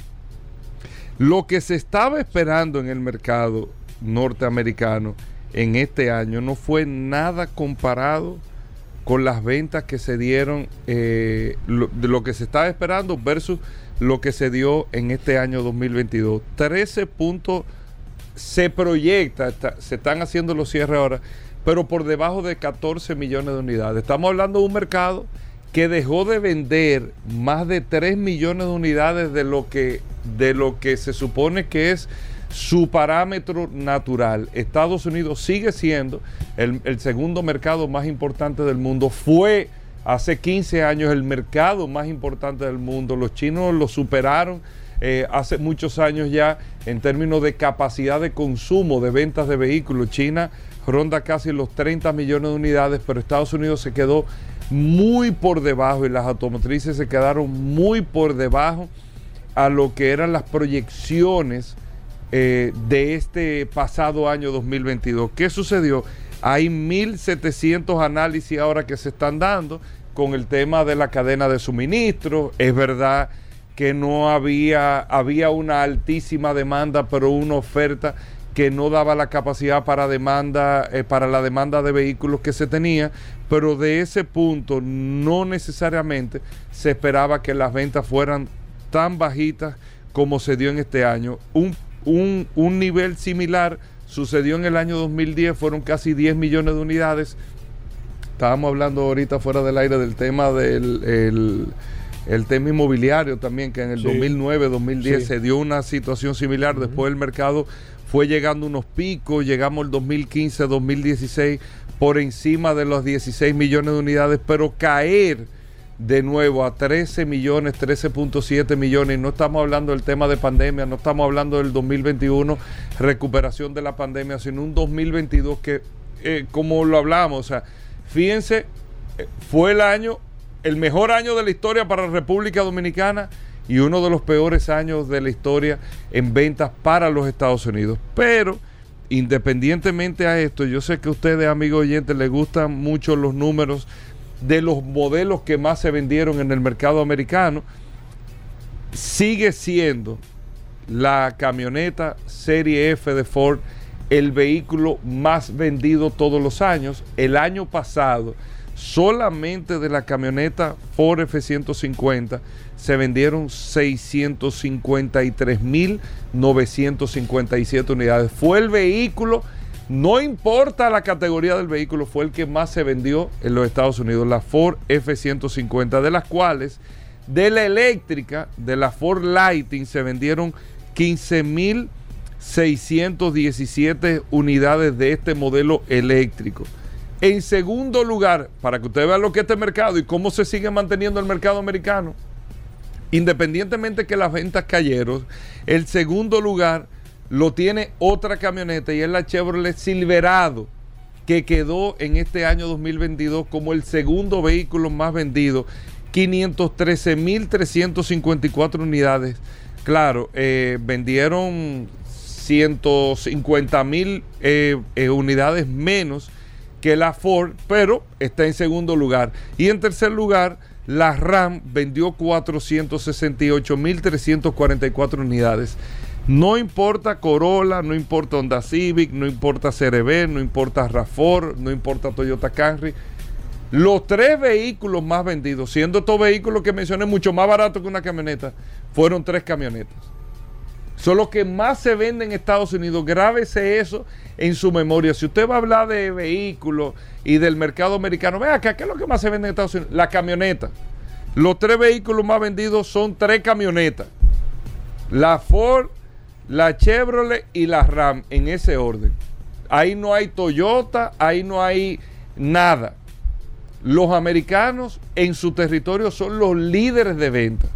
S2: Lo que se estaba esperando en el mercado norteamericano en este año no fue nada comparado con las ventas que se dieron, eh, de lo que se estaba esperando versus lo que se dio en este año 2022. 13 puntos se proyecta, se están haciendo los cierres ahora, pero por debajo de 14 millones de unidades. Estamos hablando de un mercado que dejó de vender más de 3 millones de unidades de lo que, de lo que se supone que es su parámetro natural. Estados Unidos sigue siendo el, segundo mercado más importante del mundo. Fue hace 15 años el mercado más importante del mundo. Los chinos lo superaron eh, hace muchos años ya en términos de capacidad de consumo de ventas de vehículos. China ronda casi los 30 millones de unidades, pero Estados Unidos se quedó muy por debajo y las automotrices se quedaron muy por debajo a lo que eran las proyecciones eh, de este pasado año 2022. ¿Qué sucedió? Hay 1.700 análisis ahora que se están dando con el tema de la cadena de suministro. Es verdad que no había, había una altísima demanda, pero una oferta que no daba la capacidad para demanda eh, para la demanda de vehículos que se tenía, pero de ese punto no necesariamente se esperaba que las ventas fueran tan bajitas como se dio en este año. Un, un, nivel similar sucedió en el año 2010, fueron casi 10 millones de unidades. Estábamos hablando ahorita fuera del aire del tema del el, tema inmobiliario también, que en el 2009, 2010 se dio una situación similar. Después el mercado fue llegando unos picos, llegamos el 2015, 2016 por encima de los 16 millones de unidades, pero caer de nuevo a 13 millones, 13.7 millones, no estamos hablando del tema de pandemia, no estamos hablando del 2021, recuperación de la pandemia, sino un 2022 que, eh, como lo hablamos, o sea, fíjense, eh, fue el año, el mejor año de la historia para la República Dominicana y uno de los peores años de la historia en ventas para los Estados Unidos. Pero independientemente a esto, yo sé que a ustedes, amigos oyentes, les gustan mucho los números de los modelos que más se vendieron en el mercado americano. Sigue siendo la camioneta Serie F de Ford el vehículo más vendido todos los años. El año pasado solamente de la camioneta Ford F-150 se vendieron 653.957 unidades. Fue el vehículo, no importa la categoría del vehículo, fue el que más se vendió en los Estados Unidos, la Ford F-150, de las cuales de la eléctrica, de la Ford Lighting, se vendieron 15.617 unidades de este modelo eléctrico. En segundo lugar, para que usted vea lo que es este mercado y cómo se sigue manteniendo el mercado americano, independientemente que las ventas cayeron, el segundo lugar lo tiene otra camioneta y es la Chevrolet Silverado, que quedó en este año 2022 como el segundo vehículo más vendido, 513.354 unidades. Claro, eh, vendieron 150 mil eh, eh, unidades menos que la Ford, pero está en segundo lugar. Y en tercer lugar, la RAM vendió 468.344 unidades. No importa Corolla, no importa Honda Civic, no importa CRB, no importa RAFOR, no importa Toyota Camry. Los tres vehículos más vendidos, siendo estos vehículos que mencioné mucho más baratos que una camioneta, fueron tres camionetas. Son los que más se venden en Estados Unidos. Grábese eso en su memoria. Si usted va a hablar de vehículos y del mercado americano, vea acá, ¿qué es lo que más se vende en Estados Unidos? La camioneta. Los tres vehículos más vendidos son tres camionetas. La Ford, la Chevrolet y la Ram, en ese orden. Ahí no hay Toyota, ahí no hay nada. Los americanos en su territorio son los líderes de venta.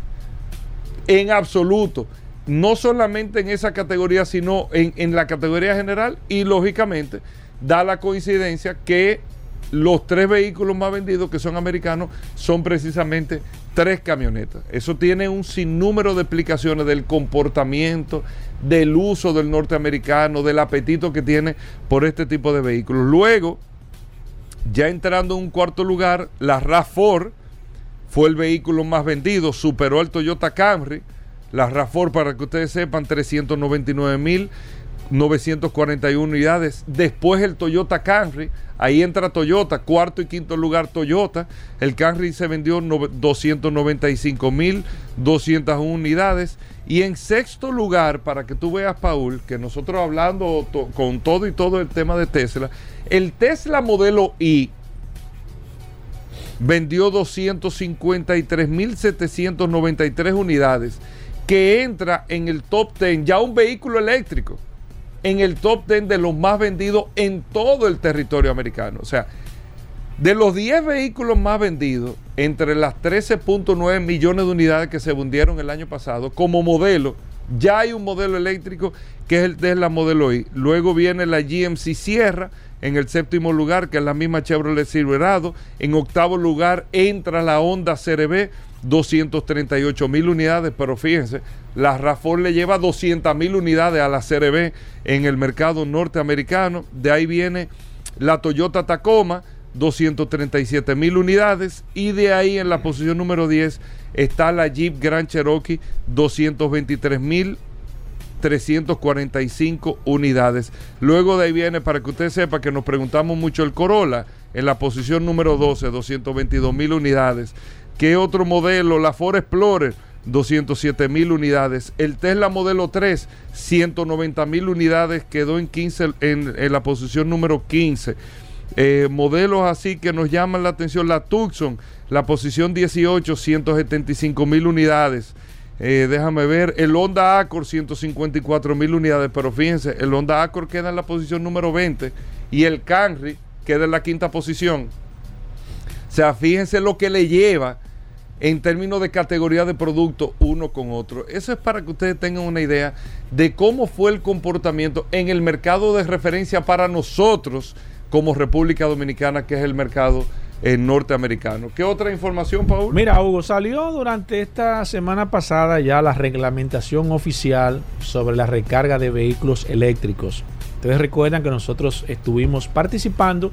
S2: En absoluto no solamente en esa categoría, sino en, la categoría general y lógicamente da la coincidencia que los tres vehículos más vendidos que son americanos son precisamente tres camionetas. Eso tiene un sinnúmero de explicaciones del comportamiento, del uso del norteamericano, del apetito que tiene por este tipo de vehículos. Luego, ya entrando en un cuarto lugar, la RAV4 fue el vehículo más vendido, superó al Toyota Camry la RAFOR, para que ustedes sepan, 399.941 unidades. Después el Toyota Camry. Ahí entra Toyota, cuarto y quinto lugar Toyota. El Camry se vendió 295.201 unidades. Y en sexto lugar, para que tú veas, Paul, que nosotros hablando con todo y todo el tema de Tesla, el Tesla modelo I vendió 253.793 unidades que entra en el top 10, ya un vehículo eléctrico, en el top 10 de los más vendidos en todo el territorio americano. O sea, de los 10 vehículos más vendidos, entre las 13.9 millones de unidades que se vendieron el año pasado, como modelo, ya hay un modelo eléctrico que es el Tesla Modelo I. Luego viene la GMC Sierra en el séptimo lugar, que es la misma Chevrolet Silverado. En octavo lugar entra la Honda CRB 238 mil unidades, pero fíjense, la RAFOR le lleva 200 mil unidades a la CRB en el mercado norteamericano. De ahí viene la Toyota Tacoma, 237 mil unidades. Y de ahí en la posición número 10 está la Jeep Grand Cherokee, 223 mil 345 unidades. Luego de ahí viene, para que usted sepa que nos preguntamos mucho el Corolla, en la posición número 12, 222 mil unidades. ¿Qué otro modelo? La Ford Explorer, 207 mil unidades. El Tesla Modelo 3, 190 mil unidades, quedó en, 15, en, la posición número 15. Eh, modelos así que nos llaman la atención, la Tucson, la posición 18, 175 mil unidades. Eh, déjame ver, el Honda Accord 154 mil unidades, pero fíjense, el Honda Accord queda en la posición número 20 y el Camry queda en la quinta posición. O sea, fíjense lo que le lleva en términos de categoría de producto uno con otro. Eso es para que ustedes tengan una idea de cómo fue el comportamiento en el mercado de referencia para nosotros como República Dominicana, que es el mercado eh, norteamericano. ¿Qué otra información, Paul?
S3: Mira, Hugo, salió durante esta semana pasada ya la reglamentación oficial sobre la recarga de vehículos eléctricos. Ustedes recuerdan que nosotros estuvimos participando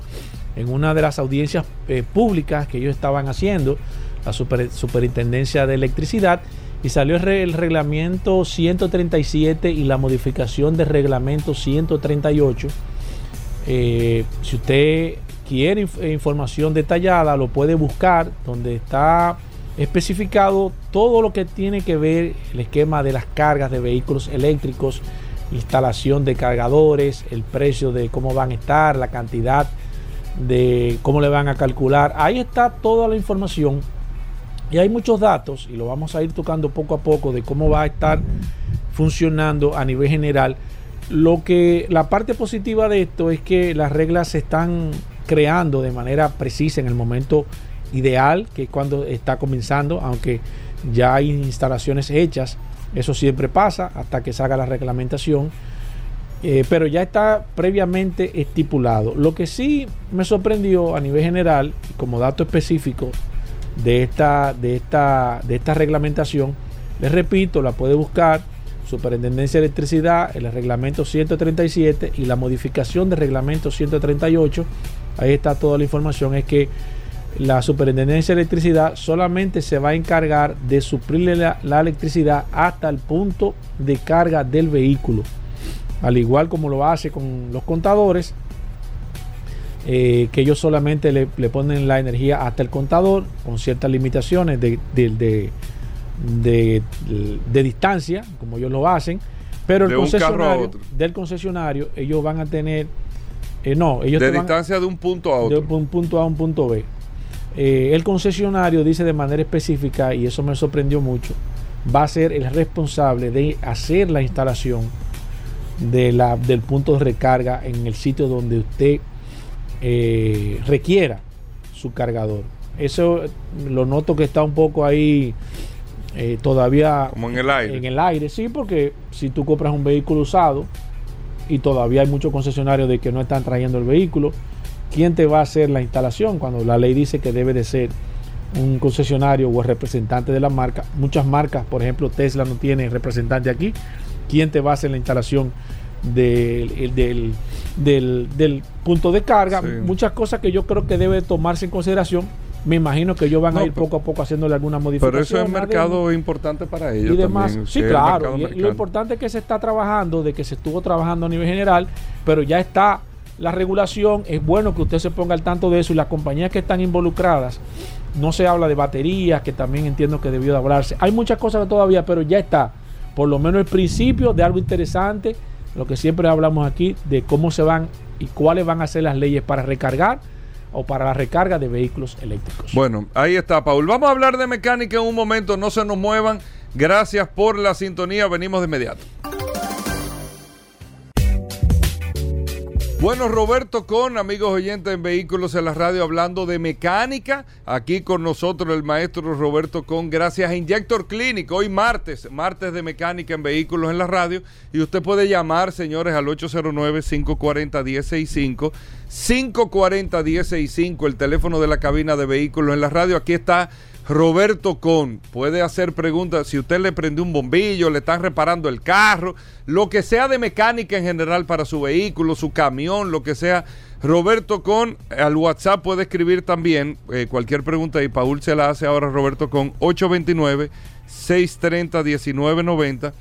S3: en una de las audiencias eh, públicas que ellos estaban haciendo la Superintendencia de Electricidad y salió el, reglamento 137 y la modificación del reglamento 138. Eh, si usted quiere información detallada, lo puede buscar donde está especificado todo lo que tiene que ver el esquema de las cargas de vehículos eléctricos, instalación de cargadores, el precio de cómo van a estar, la cantidad de cómo le van a calcular. Ahí está toda la información y hay muchos datos y lo vamos a ir tocando poco a poco de cómo va a estar funcionando a nivel general. Lo que la parte positiva de esto es que las reglas se están creando de manera precisa en el momento ideal, que es cuando está comenzando, aunque ya hay instalaciones hechas, eso siempre pasa hasta que salga la reglamentación eh, pero ya está previamente estipulado. Lo que sí me sorprendió a nivel general, como dato específico de esta, de esta, de esta reglamentación, les repito, la puede buscar Superintendencia de Electricidad, el reglamento 137 y la modificación del reglamento 138. Ahí está toda la información. Es que la Superintendencia de Electricidad solamente se va a encargar de suplirle la electricidad hasta el punto de carga del vehículo al igual como lo hace con los contadores, eh, que ellos solamente le, ponen la energía hasta el contador con ciertas limitaciones de, de, distancia, como ellos lo hacen, pero el concesionario, del concesionario ellos van a tener, eh, no, ellos
S2: de distancia de un punto a otro.
S3: De un punto A a un punto B. Eh, el concesionario dice de manera específica, y eso me sorprendió mucho, va a ser el responsable de hacer la instalación de la, del punto de recarga en el sitio donde usted eh, requiera su cargador. Eso lo noto que está un poco ahí eh, todavía
S2: Como en el aire.
S3: En el aire, sí, porque si tú compras un vehículo usado y todavía hay muchos concesionarios de que no están trayendo el vehículo, ¿quién te va a hacer la instalación cuando la ley dice que debe de ser un concesionario o el representante de la marca? Muchas marcas, por ejemplo, Tesla no tiene representante aquí quién te va a hacer la instalación del, del, punto de carga, muchas cosas que yo creo que debe tomarse en consideración. Me imagino que ellos van a ir poco a poco haciéndole alguna modificación.
S2: Pero eso es un mercado importante para ellos.
S3: Y demás. sí, claro. lo importante es que se está trabajando, de que se estuvo trabajando a nivel general, pero ya está la regulación. Es bueno que usted se ponga al tanto de eso y las compañías que están involucradas. No se habla de baterías, que también entiendo que debió de hablarse. Hay muchas cosas todavía, pero ya está por lo menos el principio de algo interesante, lo que siempre hablamos aquí, de cómo se van y cuáles van a ser las leyes para recargar o para la recarga de vehículos eléctricos.
S2: Bueno, ahí está, Paul. Vamos a hablar de mecánica en un momento, no se nos muevan. Gracias por la sintonía, venimos de inmediato. Bueno, Roberto Con, amigos oyentes en Vehículos en la Radio, hablando de mecánica. Aquí con nosotros el maestro Roberto Con, gracias a Injector Clinic. Hoy martes, martes de mecánica en Vehículos en la Radio. Y usted puede llamar, señores, al 809-540-1065. 540-1065, el teléfono de la cabina de Vehículos en la Radio. Aquí está Roberto Con puede hacer preguntas. Si usted le prende un bombillo, le están reparando el carro, lo que sea de mecánica en general para su vehículo, su camión, lo que sea. Roberto Con, al WhatsApp puede escribir también eh, cualquier pregunta y Paul se la hace ahora Roberto Con 829-630-1990.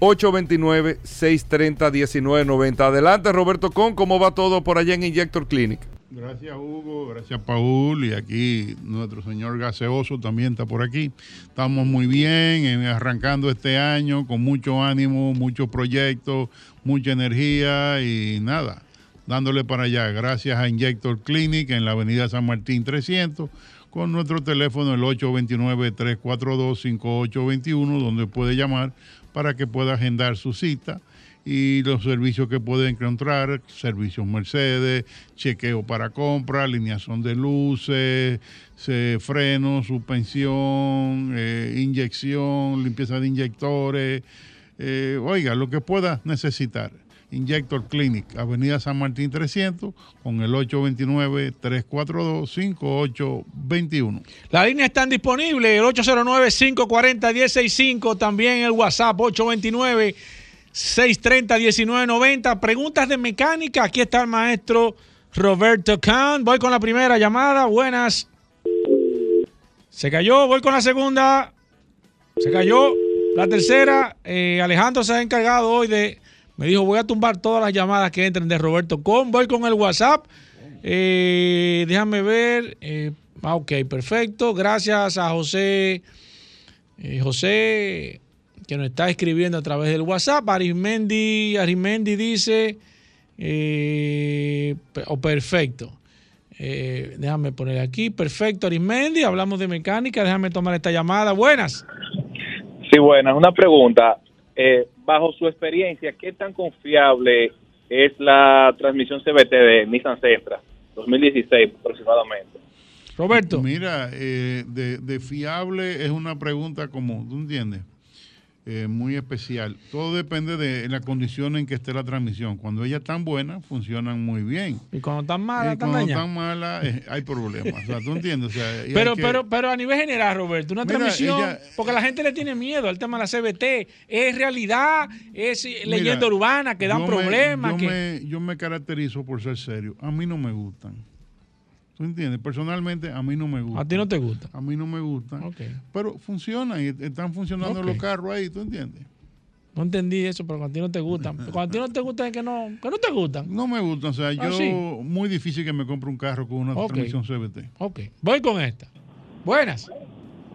S2: 829-630-1990. Adelante Roberto Con, ¿cómo va todo por allá en Injector Clinic?
S5: Gracias Hugo, gracias Paul y aquí nuestro señor gaseoso también está por aquí. Estamos muy bien, arrancando este año con mucho ánimo, muchos proyectos, mucha energía y nada, dándole para allá. Gracias a Injector Clinic en la avenida San Martín 300 con nuestro teléfono el 829-342-5821 donde puede llamar para que pueda agendar su cita y los servicios que puede encontrar, servicios Mercedes, chequeo para compra, alineación de luces, frenos, suspensión, eh, inyección, limpieza de inyectores, eh, oiga, lo que pueda necesitar. Injector Clinic, Avenida San Martín 300, con el 829-342-5821.
S3: La línea está disponible, el 809-540-165, también el WhatsApp 829 630-1990. Preguntas de mecánica. Aquí está el maestro Roberto Kahn. Voy con la primera llamada. Buenas. Se cayó. Voy con la segunda. Se cayó. La tercera. Eh, Alejandro se ha encargado hoy de. Me dijo, voy a tumbar todas las llamadas que entren de Roberto Con. Voy con el WhatsApp. Eh, déjame ver. Eh, ah, ok, perfecto. Gracias a José. Eh, José, que nos está escribiendo a través del WhatsApp. Arismendi, Arismendi dice. oh, perfecto. déjame poner aquí. Perfecto, Arismendi. Hablamos de mecánica. Déjame tomar esta llamada. Buenas.
S6: Sí, buenas. Una pregunta. bajo su experiencia, ¿qué tan confiable es la transmisión CBT de Nissan Sentra? 2016 aproximadamente.
S3: Roberto.
S5: Mira, eh, de, fiable es una pregunta como, ¿tú entiendes? Eh, muy especial. Todo depende de la condición en que esté la transmisión. Cuando ella es tan buena, funcionan muy bien.
S3: Y cuando están malas,
S5: cuando están malas, eh, hay problemas. O sea, ¿tú entiendes?
S3: pero, pero, pero a nivel general, Roberto, una transmisión, porque la gente le tiene miedo al tema de la CBT. ¿Es realidad? ¿Es leyenda urbana que dan problemas?
S5: yo, me, yo me caracterizo por ser serio. A mí no me gustan. ¿Tú entiendes? Personalmente, a mí no me gusta.
S3: ¿A ti no te gusta?
S5: A mí no me gusta. Pero funcionan y están funcionando los carros ahí, ¿tú entiendes?
S3: No entendí eso, pero cuando a ti no te gustan. Cuando a ti no te gustan es que no, que no te gustan.
S5: No me gustan. O sea, ah, yo muy difícil que me compre un carro con una transmisión CBT.
S3: Ok. Voy con esta. Buenas.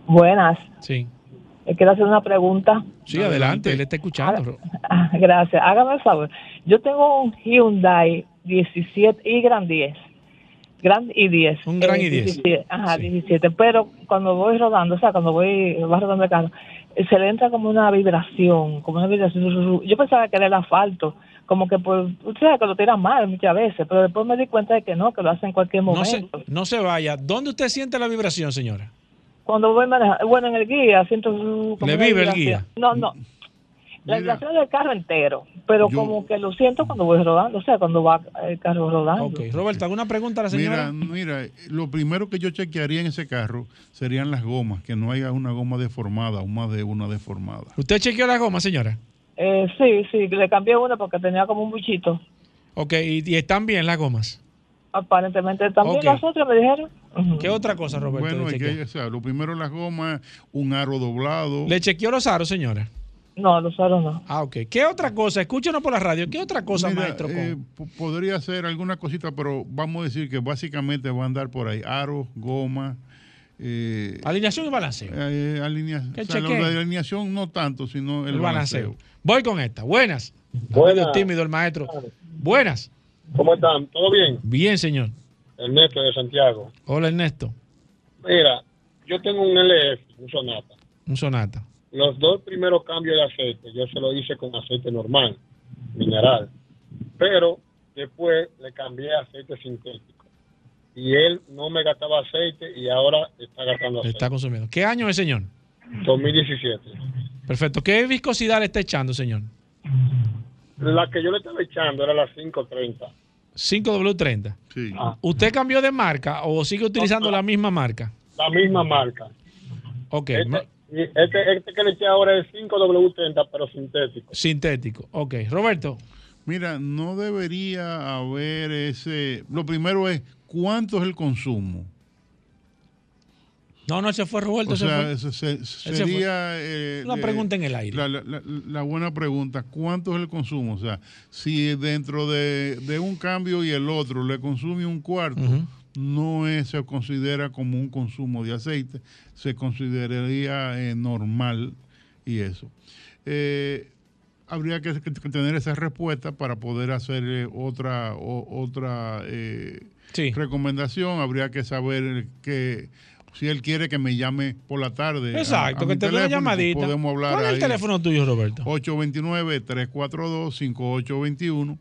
S7: Buenas.
S3: Sí.
S7: Quiero hacer una pregunta.
S3: Sí, adelante, él está escuchando.
S7: Ah, gracias. Hágame el favor. Yo tengo un Hyundai 17 y Grand 10 Gran y 10.
S3: Un Gran y 10.
S7: ajá, 17. Pero cuando voy rodando, o sea, cuando voy, va rodando el carro, eh, se le entra como una vibración, como una vibración. Yo pensaba que era el asfalto, como que por, usted sabe que lo tiran mal muchas veces, pero después me di cuenta de que no, que lo hace en cualquier momento.
S3: No se, no se vaya. ¿Dónde usted siente la vibración, señora?
S7: Cuando voy manejando, bueno, en el guía siento...
S3: ¿Le vive el guía?
S7: No, no. La vibración del carro entero, pero como que lo siento cuando voy rodando, o sea, cuando va el carro rodando.
S3: Ok, Roberto, ¿alguna pregunta a la señora?
S5: Mira, mira, lo primero que yo chequearía en ese carro serían las gomas, que no haya una goma deformada o más de una deformada.
S3: ¿Usted chequeó las gomas, señora?
S7: Eh, sí, sí, le cambié una porque tenía como un bichito.
S3: Ok, ¿y, están bien las gomas?
S7: Aparentemente también las otras me dijeron.
S3: ¿Qué otra cosa, Roberto?
S5: Bueno, que, o sea, lo primero las gomas, un aro doblado.
S3: ¿Le chequeó los aros, señora?
S7: No, los aros no.
S3: Ah, ok. ¿Qué otra cosa? Escúchenos por la radio. ¿Qué otra cosa, maestro?
S5: Eh, podría ser alguna cosita, pero vamos a decir que básicamente va a andar por ahí. Aros, goma.
S3: Eh, alineación y balanceo.
S5: Eh, alineación. la, alineación no tanto, sino el, balanceo.
S3: Voy con esta. Buenas. Buenas. tímido el maestro. Buenas.
S8: ¿Cómo están? ¿Todo bien?
S3: Bien, señor.
S8: Ernesto de Santiago.
S3: Hola, Ernesto.
S8: Mira, yo tengo un LF, un Sonata.
S3: Un Sonata.
S8: Los dos primeros cambios de aceite, yo se lo hice con aceite normal, mineral. Pero después le cambié aceite sintético. Y él no me gastaba aceite y ahora está gastando aceite.
S3: Está consumiendo. ¿Qué año es, señor?
S8: 2017.
S3: Perfecto. ¿Qué viscosidad le está echando, señor?
S8: La que yo le estaba echando era la 530.
S3: 5W30. Sí. Ah. ¿Usted cambió de marca o sigue utilizando la misma marca?
S8: La misma marca.
S3: Ok.
S8: Este, este, este, que le eché ahora es 5W30, pero sintético.
S3: Sintético, ok. Roberto.
S5: Mira, no debería haber ese... Lo primero es, ¿cuánto es el consumo?
S3: No, no, se fue Roberto.
S5: O sea, sería...
S3: Eh, Una pregunta en el aire.
S5: La, buena pregunta, ¿cuánto es el consumo? O sea, si dentro de, un cambio y el otro le consume un cuarto no se considera como un consumo de aceite, se consideraría eh, normal y eso. Eh, habría que, tener esa respuesta para poder hacer eh, otra, otra recomendación. Habría que saber que si él quiere que me llame por la tarde.
S3: Exacto, que te dé una llamadita.
S5: Podemos hablar
S3: ¿Cuál es el teléfono tuyo, Roberto?
S5: 829-342-5821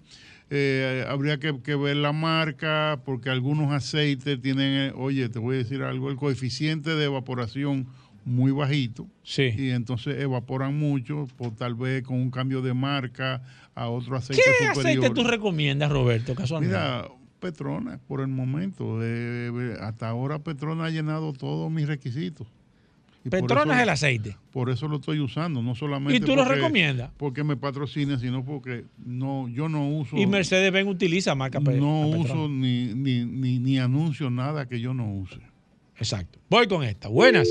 S5: eh, habría que, ver la marca, porque algunos aceites tienen, eh, oye, te voy a decir algo, el coeficiente de evaporación muy bajito.
S3: Sí.
S5: Y entonces evaporan mucho, por tal vez con un cambio de marca a otro aceite
S3: ¿Qué aceite tú recomiendas, Roberto, casualmente?
S5: Mira, Petrona, por el momento. Eh, hasta ahora Petrona ha llenado todos mis requisitos.
S3: Petronas es el aceite.
S5: Por eso lo estoy usando, no solamente.
S3: ¿Y tú lo recomiendas?
S5: Porque me patrocina, sino porque no, yo no uso.
S3: Y Mercedes-Benz utiliza marca
S5: No uso ni, ni, ni, anuncio nada que yo no use.
S3: Exacto. Voy con esta. Buenas.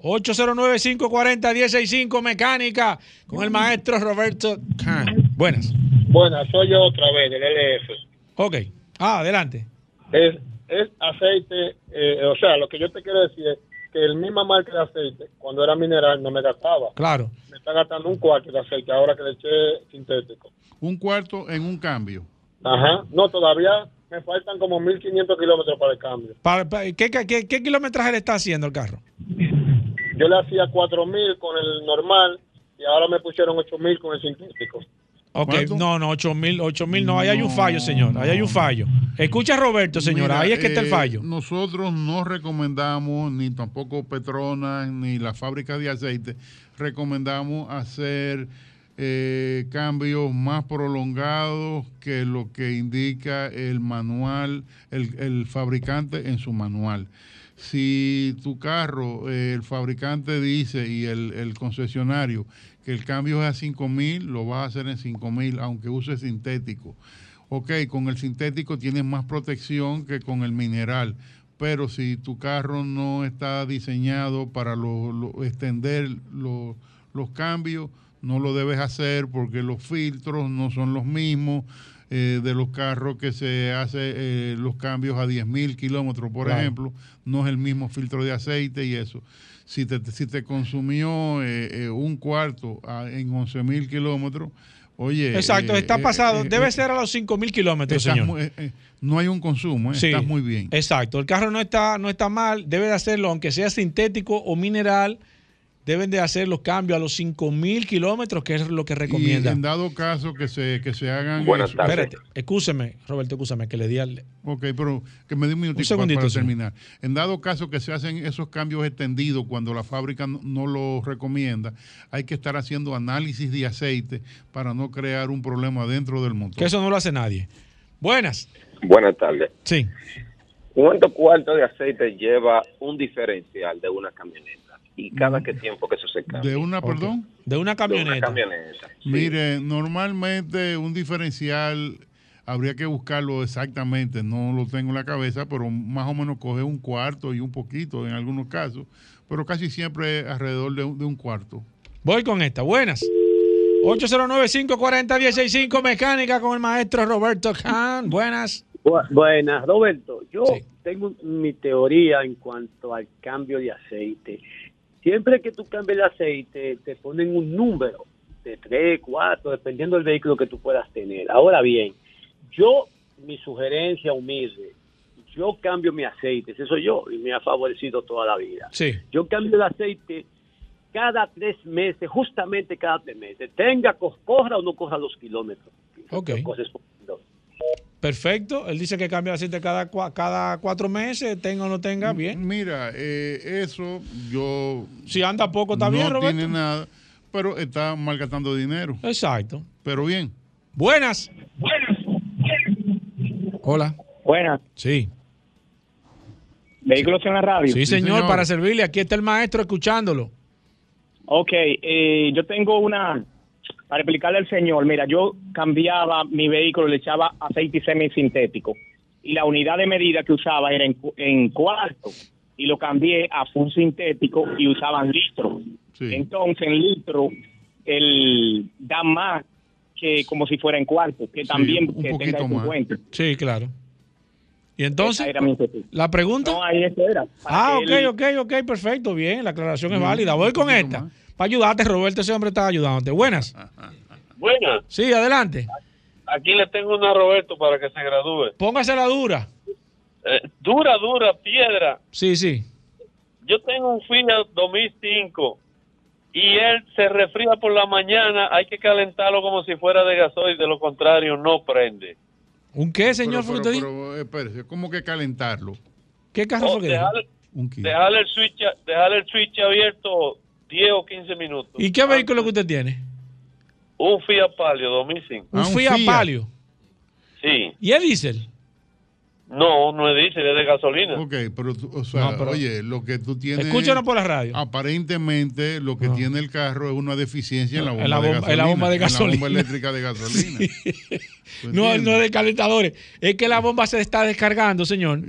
S3: 809-540-165 Mecánica con el maestro Roberto Buenas.
S8: Buenas, soy yo otra vez del LF.
S3: Ok. Ah, adelante.
S8: es, es aceite, eh, o sea, lo que yo te quiero decir es que el misma marca de aceite, cuando era mineral, no me gastaba.
S3: Claro.
S8: Me está gastando un cuarto de aceite ahora que le eché sintético.
S5: Un cuarto en un cambio.
S8: Ajá. No, todavía me faltan como 1500 kilómetros para el cambio.
S3: Para- para- ¿qué, qué, qué- qué kilometraje le está haciendo el carro?
S8: Yo le hacía 4000 con el normal y ahora me pusieron 8000 con el sintético.
S3: Ok,
S5: ¿Cuánto?
S3: no, no, 8 mil, 8 mil, no, ahí hay un fallo, señor, ahí hay un fallo. Escucha Roberto, señora,
S5: Mira,
S3: ahí es que está el
S5: eh,
S3: fallo.
S5: Nosotros no recomendamos, ni tampoco Petronas, ni la fábrica de aceite, recomendamos hacer eh, cambios más prolongados que lo que indica el manual, el, el fabricante en su manual. Si tu carro, eh, el fabricante dice y el, el concesionario que el cambio es a 5000, lo vas a hacer en 5000, aunque use sintético. Ok, con el sintético tienes más protección que con el mineral, pero si tu carro no está diseñado para lo- lo- extender lo- los cambios, no lo debes hacer porque los filtros no son los mismos eh, de los carros que se hace eh, los cambios a 10.000 kilómetros, por
S3: Claro.
S5: ejemplo, no es el mismo filtro de aceite y eso. Si te, si te consumió eh, eh, un cuarto a- en 11.000 kilómetros, oye...
S3: Exacto,
S5: eh,
S3: está
S5: eh,
S3: pasado,
S5: eh,
S3: debe ser a los 5 mil kilómetros, señor.
S5: no hay un consumo,
S3: Sí,
S5: estás muy bien.
S3: Exacto, el carro no está, no está mal, debe de hacerlo, aunque sea sintético o mineral, deben de hacer los cambios a los 5 mil kilómetros, que es lo que
S5: Y
S3: recomienda.
S5: en dado caso que se, que se hagan...
S9: Buenas tardes.
S3: Espérate, escúcheme, Roberto, escúchame, que le di al...
S5: Ok, pero que me dé un minutito
S3: Un segundito,
S5: para, para
S3: señor.
S5: terminar. En dado caso que se hacen esos cambios extendidos cuando la fábrica no, no lo recomienda, hay que estar haciendo análisis de aceite para no crear un problema dentro del motor.
S3: Que eso no lo hace nadie. Buenas.
S9: Buenas tardes.
S3: Sí.
S9: ¿Cuánto cuarto de aceite lleva un diferencial de una camioneta? ¿Y cada qué tiempo que eso se cambia?
S5: ¿De una, perdón?
S3: De una
S9: De una
S3: camioneta.
S9: camioneta. sí.
S5: Mire, normalmente un diferencial habría que buscarlo exactamente, no lo tengo en la cabeza, pero más o menos coge un cuarto y un poquito en algunos casos, pero casi siempre alrededor de un, de un cuarto.
S3: Voy con esta. Buenas. 809-540-165 Mecánica con el maestro Roberto Khan. Buenas.
S10: Bu- Buenas, Roberto. Yo
S3: Sí.
S10: tengo mi teoría en cuanto al cambio de aceite. Siempre que tú cambies el aceite, te ponen un número de 3, 4, dependiendo del vehículo que tú puedas tener. Ahora bien, yo, mi sugerencia humilde, yo cambio mi aceite, ese soy yo, y me ha favorecido toda la vida.
S3: Sí.
S10: Yo cambio el aceite cada tres meses, justamente cada tres meses. Tenga, co- corra o no corra los kilómetros.
S3: Ok. Perfecto. Él dice que cambia de aceite cada, cada cuatro meses, tenga o no tenga, bien.
S5: Mira, eh, eso yo
S3: Si anda poco, está
S5: no
S3: bien, Roberto.
S5: tiene nada, pero está malgastando dinero.
S3: Exacto.
S5: Pero bien.
S3: Buenas. Hola.
S11: Buenas.
S3: Sí.
S11: Vehículos en la radio.
S3: Sí, señor,
S5: señor.
S3: para servirle. Aquí está el maestro escuchándolo.
S11: Ok, eh, yo tengo una, para explicarle al señor, mira, yo cambiaba mi vehículo, le echaba aceite semisintético y la unidad de medida que usaba era en, en cuarto y lo cambié a full sintético y usaban litro.
S5: Sí.
S11: Entonces en litro el da más que como si fuera en cuarto, que
S5: Sí,
S11: también
S5: un
S11: que
S5: poquito
S11: tenga eso en
S5: más.
S11: cuenta.
S3: Sí, claro. Y entonces, la pregunta.
S11: No, ahí eso era. para
S3: Ah, ok, ok, ok, perfecto, bien, la aclaración es
S5: Bien,
S3: válida. Voy con esta.
S5: más.
S3: Para ayudarte, Roberto, ese hombre está ayudándote. Buenas.
S12: Buenas,
S3: Sí, adelante.
S12: aquí le tengo una a Roberto para que se gradúe.
S3: Póngase la dura.
S12: Eh, dura, dura, piedra.
S3: Sí, sí.
S12: Yo tengo un Fiat 2005 y él se refría por la mañana, hay que calentarlo como si fuera de gasoil, de lo contrario no prende.
S3: ¿Un qué, señor?
S5: Pero, pero, pero, espérese, ¿cómo que calentarlo?
S3: ¿Qué carro
S12: O
S3: fue que
S12: dejar, dejar el switch, dejar el switch abierto 10 o 15 minutos.
S3: ¿Y qué vehículo que usted tiene?
S12: Un Fiat Palio 2005.
S3: Un
S5: Ah, un
S3: Fiat
S5: Fiat.
S3: Palio.
S12: Sí.
S3: ¿Y es diésel?
S12: No, no es diésel, es de gasolina.
S5: Ok, pero, tú- o sea,
S3: No, pero-
S5: oye, lo que tú tienes...
S3: Escúchanos por la radio.
S5: Aparentemente lo que
S3: No.
S5: tiene el carro es una deficiencia en la bomba,
S3: En la
S5: de,
S3: bomba-
S5: gasolina,
S3: en la bomba de
S5: en la
S3: gasolina.
S5: bomba eléctrica de gasolina. ¿Tú
S3: No, no es de calentadores. Es que la bomba se está descargando, señor.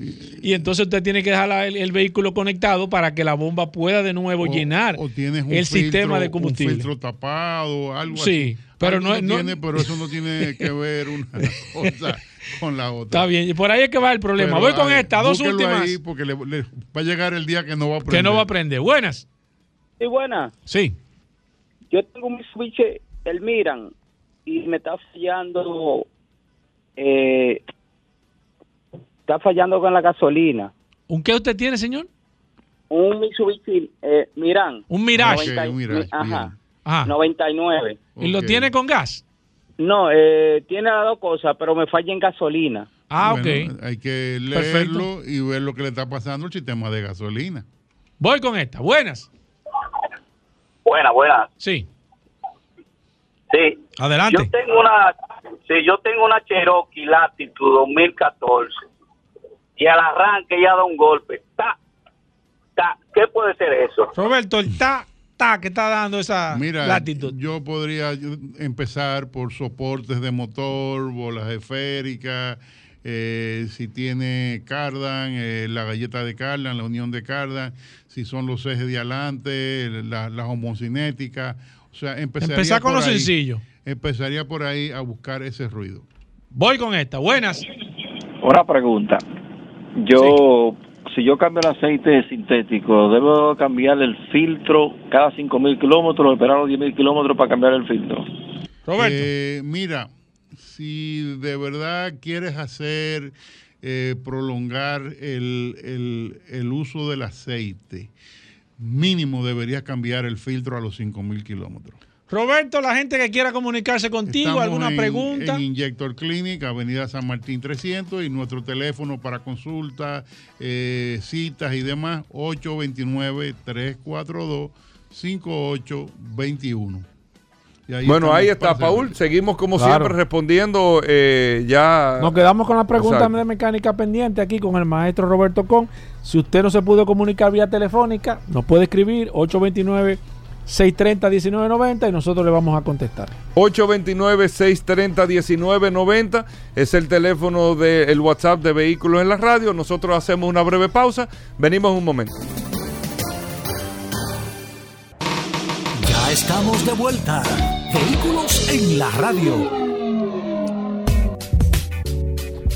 S3: Y entonces usted tiene que dejar la- el, el vehículo conectado para que la bomba pueda de nuevo
S5: O-
S3: llenar
S5: o tienes un
S3: el sistema de combustible.
S5: Un filtro tapado, algo
S3: Sí,
S5: así.
S3: pero
S5: Algo
S3: no es- no-
S5: tiene, pero eso no tiene que ver una cosa con la otra.
S3: Está bien, y por ahí es que va el problema.
S5: Pero,
S3: Voy con
S5: ay,
S3: esta, dos últimas.
S5: ahí porque le, le- va a llegar el día que no va a aprender.
S3: Que no va a aprender. Buenas.
S13: Sí, buena.
S3: Sí.
S13: Yo tengo un Mitsubishi, el Miran, y me está fallando, eh, está fallando con la gasolina.
S3: ¿Un qué usted tiene, señor?
S13: Un Mitsubishi eh, Miran.
S3: Un Mirage.
S13: 90
S3: Ok, un Mirage,
S13: Ajá.
S3: Ajá.
S13: 99.
S3: ¿Y lo tiene con gas?
S13: No, eh, tiene las dos cosas, pero me falla en gasolina.
S3: Ah,
S5: Bueno, Hay que
S3: Perfecto.
S5: leerlo y ver lo que le está pasando al sistema de gasolina.
S3: Voy con esta. Buenas.
S14: Buena, buena.
S3: Sí.
S14: Sí.
S3: Adelante.
S14: Yo tengo una, sí, yo tengo una Cherokee Latitude 2014 y al arranque ya da un golpe. Ta, ta. ¿Qué puede ser eso?
S3: Roberto, el ta, ta que está dando esa
S5: Mira,
S3: latitud.
S5: yo podría empezar por soportes de motor, bolas esféricas, eh, si tiene cardan, eh, la galleta de cardan, la unión de cardan, si son los ejes de adelante, la- las homocinéticas. O sea, empezaría
S3: Empezar con
S5: por
S3: lo
S5: ahí.
S3: sencillo.
S5: Empezaría por ahí a buscar ese ruido.
S3: Voy con esta. Buenas.
S15: Una pregunta. Yo, si yo cambio el aceite sintético, ¿debo cambiar el filtro cada 5.000 kilómetros o esperar los 10.000 kilómetros para cambiar el filtro?
S5: Eh, mira, si de verdad quieres hacer, eh, prolongar el, el- el uso del aceite, mínimo deberías cambiar el filtro a los 5.000 kilómetros.
S3: Roberto, la gente que quiera comunicarse contigo,
S5: Estamos
S3: alguna
S5: en-
S3: pregunta.
S5: En Injector Clinic, Avenida San Martín 300 y nuestro teléfono para consultas, eh, citas y demás, 829-342-5821. Y ahí
S2: Bueno, ahí está, Paul. Seguimos como
S3: Claro.
S2: siempre respondiendo eh, ya.
S3: Nos quedamos con la pregunta
S2: Exacto.
S3: de mecánica pendiente aquí con el maestro Roberto Con. Si usted no se pudo comunicar vía telefónica, nos puede escribir 829-630-1990 y nosotros le vamos a contestar.
S2: 829-630-1990 es el teléfono del WhatsApp de Vehículos en la Radio. Nosotros hacemos una breve pausa. Venimos un momento.
S1: Ya estamos de vuelta. Vehículos en la radio.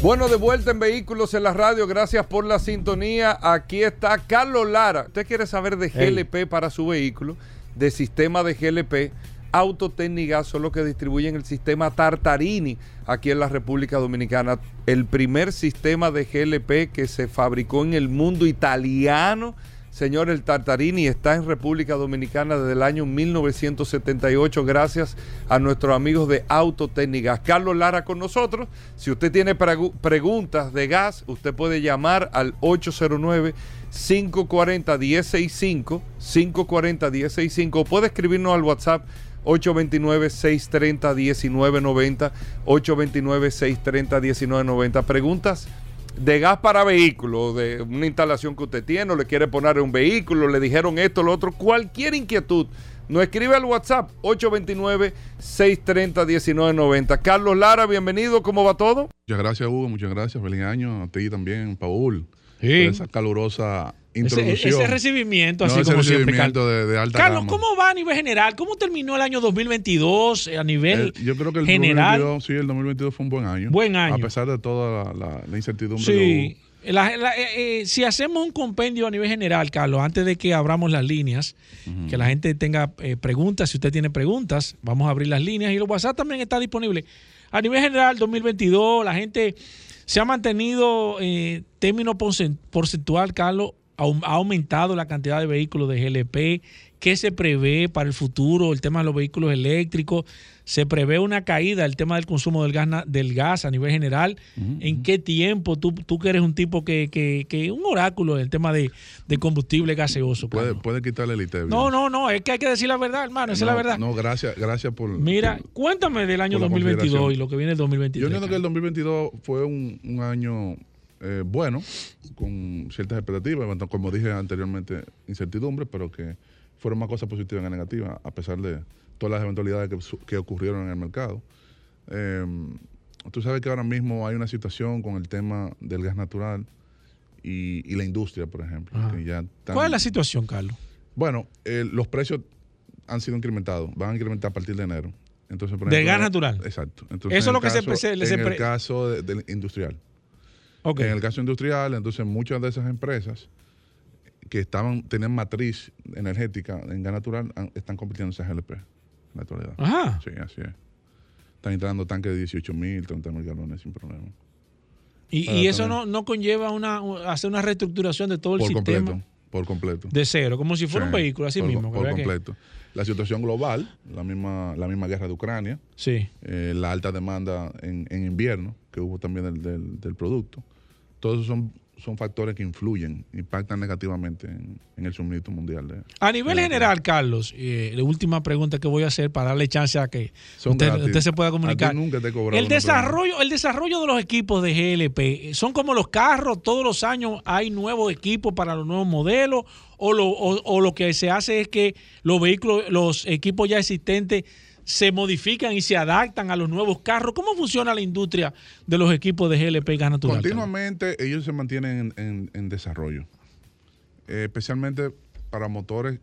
S2: Bueno, de vuelta en Vehículos en la Radio. Gracias por la sintonía. Aquí está Carlos Lara. ¿Usted quiere saber de
S3: Hey.
S2: GLP para su vehículo? De sistema de GLP. Autotécnicas son los que distribuyen el sistema Tartarini aquí en la República Dominicana. El primer sistema de GLP que se fabricó en el mundo italiano. Señor, el Tartarini está en República Dominicana desde el año 1978 gracias a nuestros amigos de Autotécnicas. Carlos Lara con nosotros. Si usted tiene pregu- preguntas de gas, usted puede llamar al 809 540 1065 540 1065 o puede escribirnos al WhatsApp 829-630-1990, 829-630-1990. Preguntas de gas para vehículos, de una instalación que usted tiene, o le quiere poner un vehículo, le dijeron esto, lo otro, cualquier inquietud, nos escribe al WhatsApp 829-630-1990. Carlos Lara, bienvenido, ¿cómo va todo?
S16: Muchas gracias, Hugo. Muchas gracias. Feliz año a ti también, Paul.
S3: Sí.
S16: Por esa calurosa introducción.
S3: ese recibimiento,
S16: No,
S3: así
S16: ese
S3: como siempre.
S16: recibimiento
S3: Carlos,
S16: de, de alta
S3: Carlos,
S16: gama.
S3: ¿cómo va a nivel general? ¿Cómo terminó el año 2022 a nivel
S16: El- yo creo que el
S3: general?
S16: 2022, sí, el 2022 fue un buen año.
S3: Buen año.
S16: A pesar de toda la, la- la incertidumbre
S3: Sí. La- eh, eh, si hacemos un compendio a nivel general, Carlos, antes de que abramos las líneas, que la gente tenga eh, preguntas, si usted tiene preguntas, vamos a abrir las líneas y el WhatsApp también está disponible. A nivel general, 2022, la gente se ha mantenido, eh, término porcen- porcentual, Carlos, ha aumentado la cantidad de vehículos de GLP. ¿Qué se prevé para el futuro? El tema de los vehículos eléctricos. ¿Se prevé una caída del tema del consumo del gas, del gas a nivel general? ¿En qué tiempo? Tú, tú que eres un tipo que, que, que un oráculo del tema de, de combustible gaseoso.
S16: puede, puede quitarle el ITEVIO.
S3: No, no, no, es que hay que decir la verdad, hermano, esa es la verdad.
S16: No, gracias, gracias por.
S3: Mira, cuéntame del año
S16: por la
S3: 2022
S16: consideración.
S3: y lo que viene el 2023.
S16: Yo entiendo que el 2022 fue un, un año eh, bueno, con ciertas expectativas, como dije anteriormente, incertidumbre, pero que fueron más cosas positivas que negativas, a pesar de todas las eventualidades que, que ocurrieron en el mercado. Eh, tú sabes que ahora mismo hay una situación con el tema del gas natural y, y la industria, por ejemplo. Que ya
S3: ¿Cuál es la situación, Carlos?
S16: bueno, eh, los precios han sido incrementados, van a incrementar a partir de enero. Entonces, por
S3: ¿De
S16: ejemplo,
S3: gas natural?
S16: Exacto.
S3: Eso es lo que se se
S16: En el caso de- industrial.
S3: Ok.
S16: En el caso industrial, entonces muchas de esas empresas que estaban tenían matriz energética en gas natural están convirtiéndose en GLP en la actualidad.
S3: Ajá.
S16: Sí, así es. Están entrando tanques de 18 mil, 30 mil galones sin problema.
S3: Y, y eso no, no conlleva una, hacer una reestructuración de todo el
S16: por
S3: sistema
S16: completo, por completo.
S3: de cero, como si fuera
S16: Sí,
S3: un vehículo, así
S16: por,
S3: mismo.
S16: Por completo. La situación global, la misma, la misma guerra de Ucrania,
S3: Sí.
S16: eh, la alta demanda en, en invierno, que hubo también del, del- del producto, todos son, son factores que influyen, impactan negativamente en, en el suministro mundial. De,
S3: A nivel
S16: de-
S3: general, Carlos, eh, la última pregunta que voy a hacer para darle chance a que usted, se pueda comunicar.
S16: nunca te
S3: El desarrollo, el desarrollo de los equipos de GLP, ¿son como los carros? ¿Todos los años hay nuevos equipos para los nuevos modelos? ¿O lo, o- o lo que se hace es que los vehículos, los equipos ya existentes se modifican y se adaptan a los nuevos carros? ¿Cómo funciona la industria de los equipos de GLP y gas natural?
S16: Continuamente ellos se mantienen en, en- en desarrollo, Eh, especialmente para motores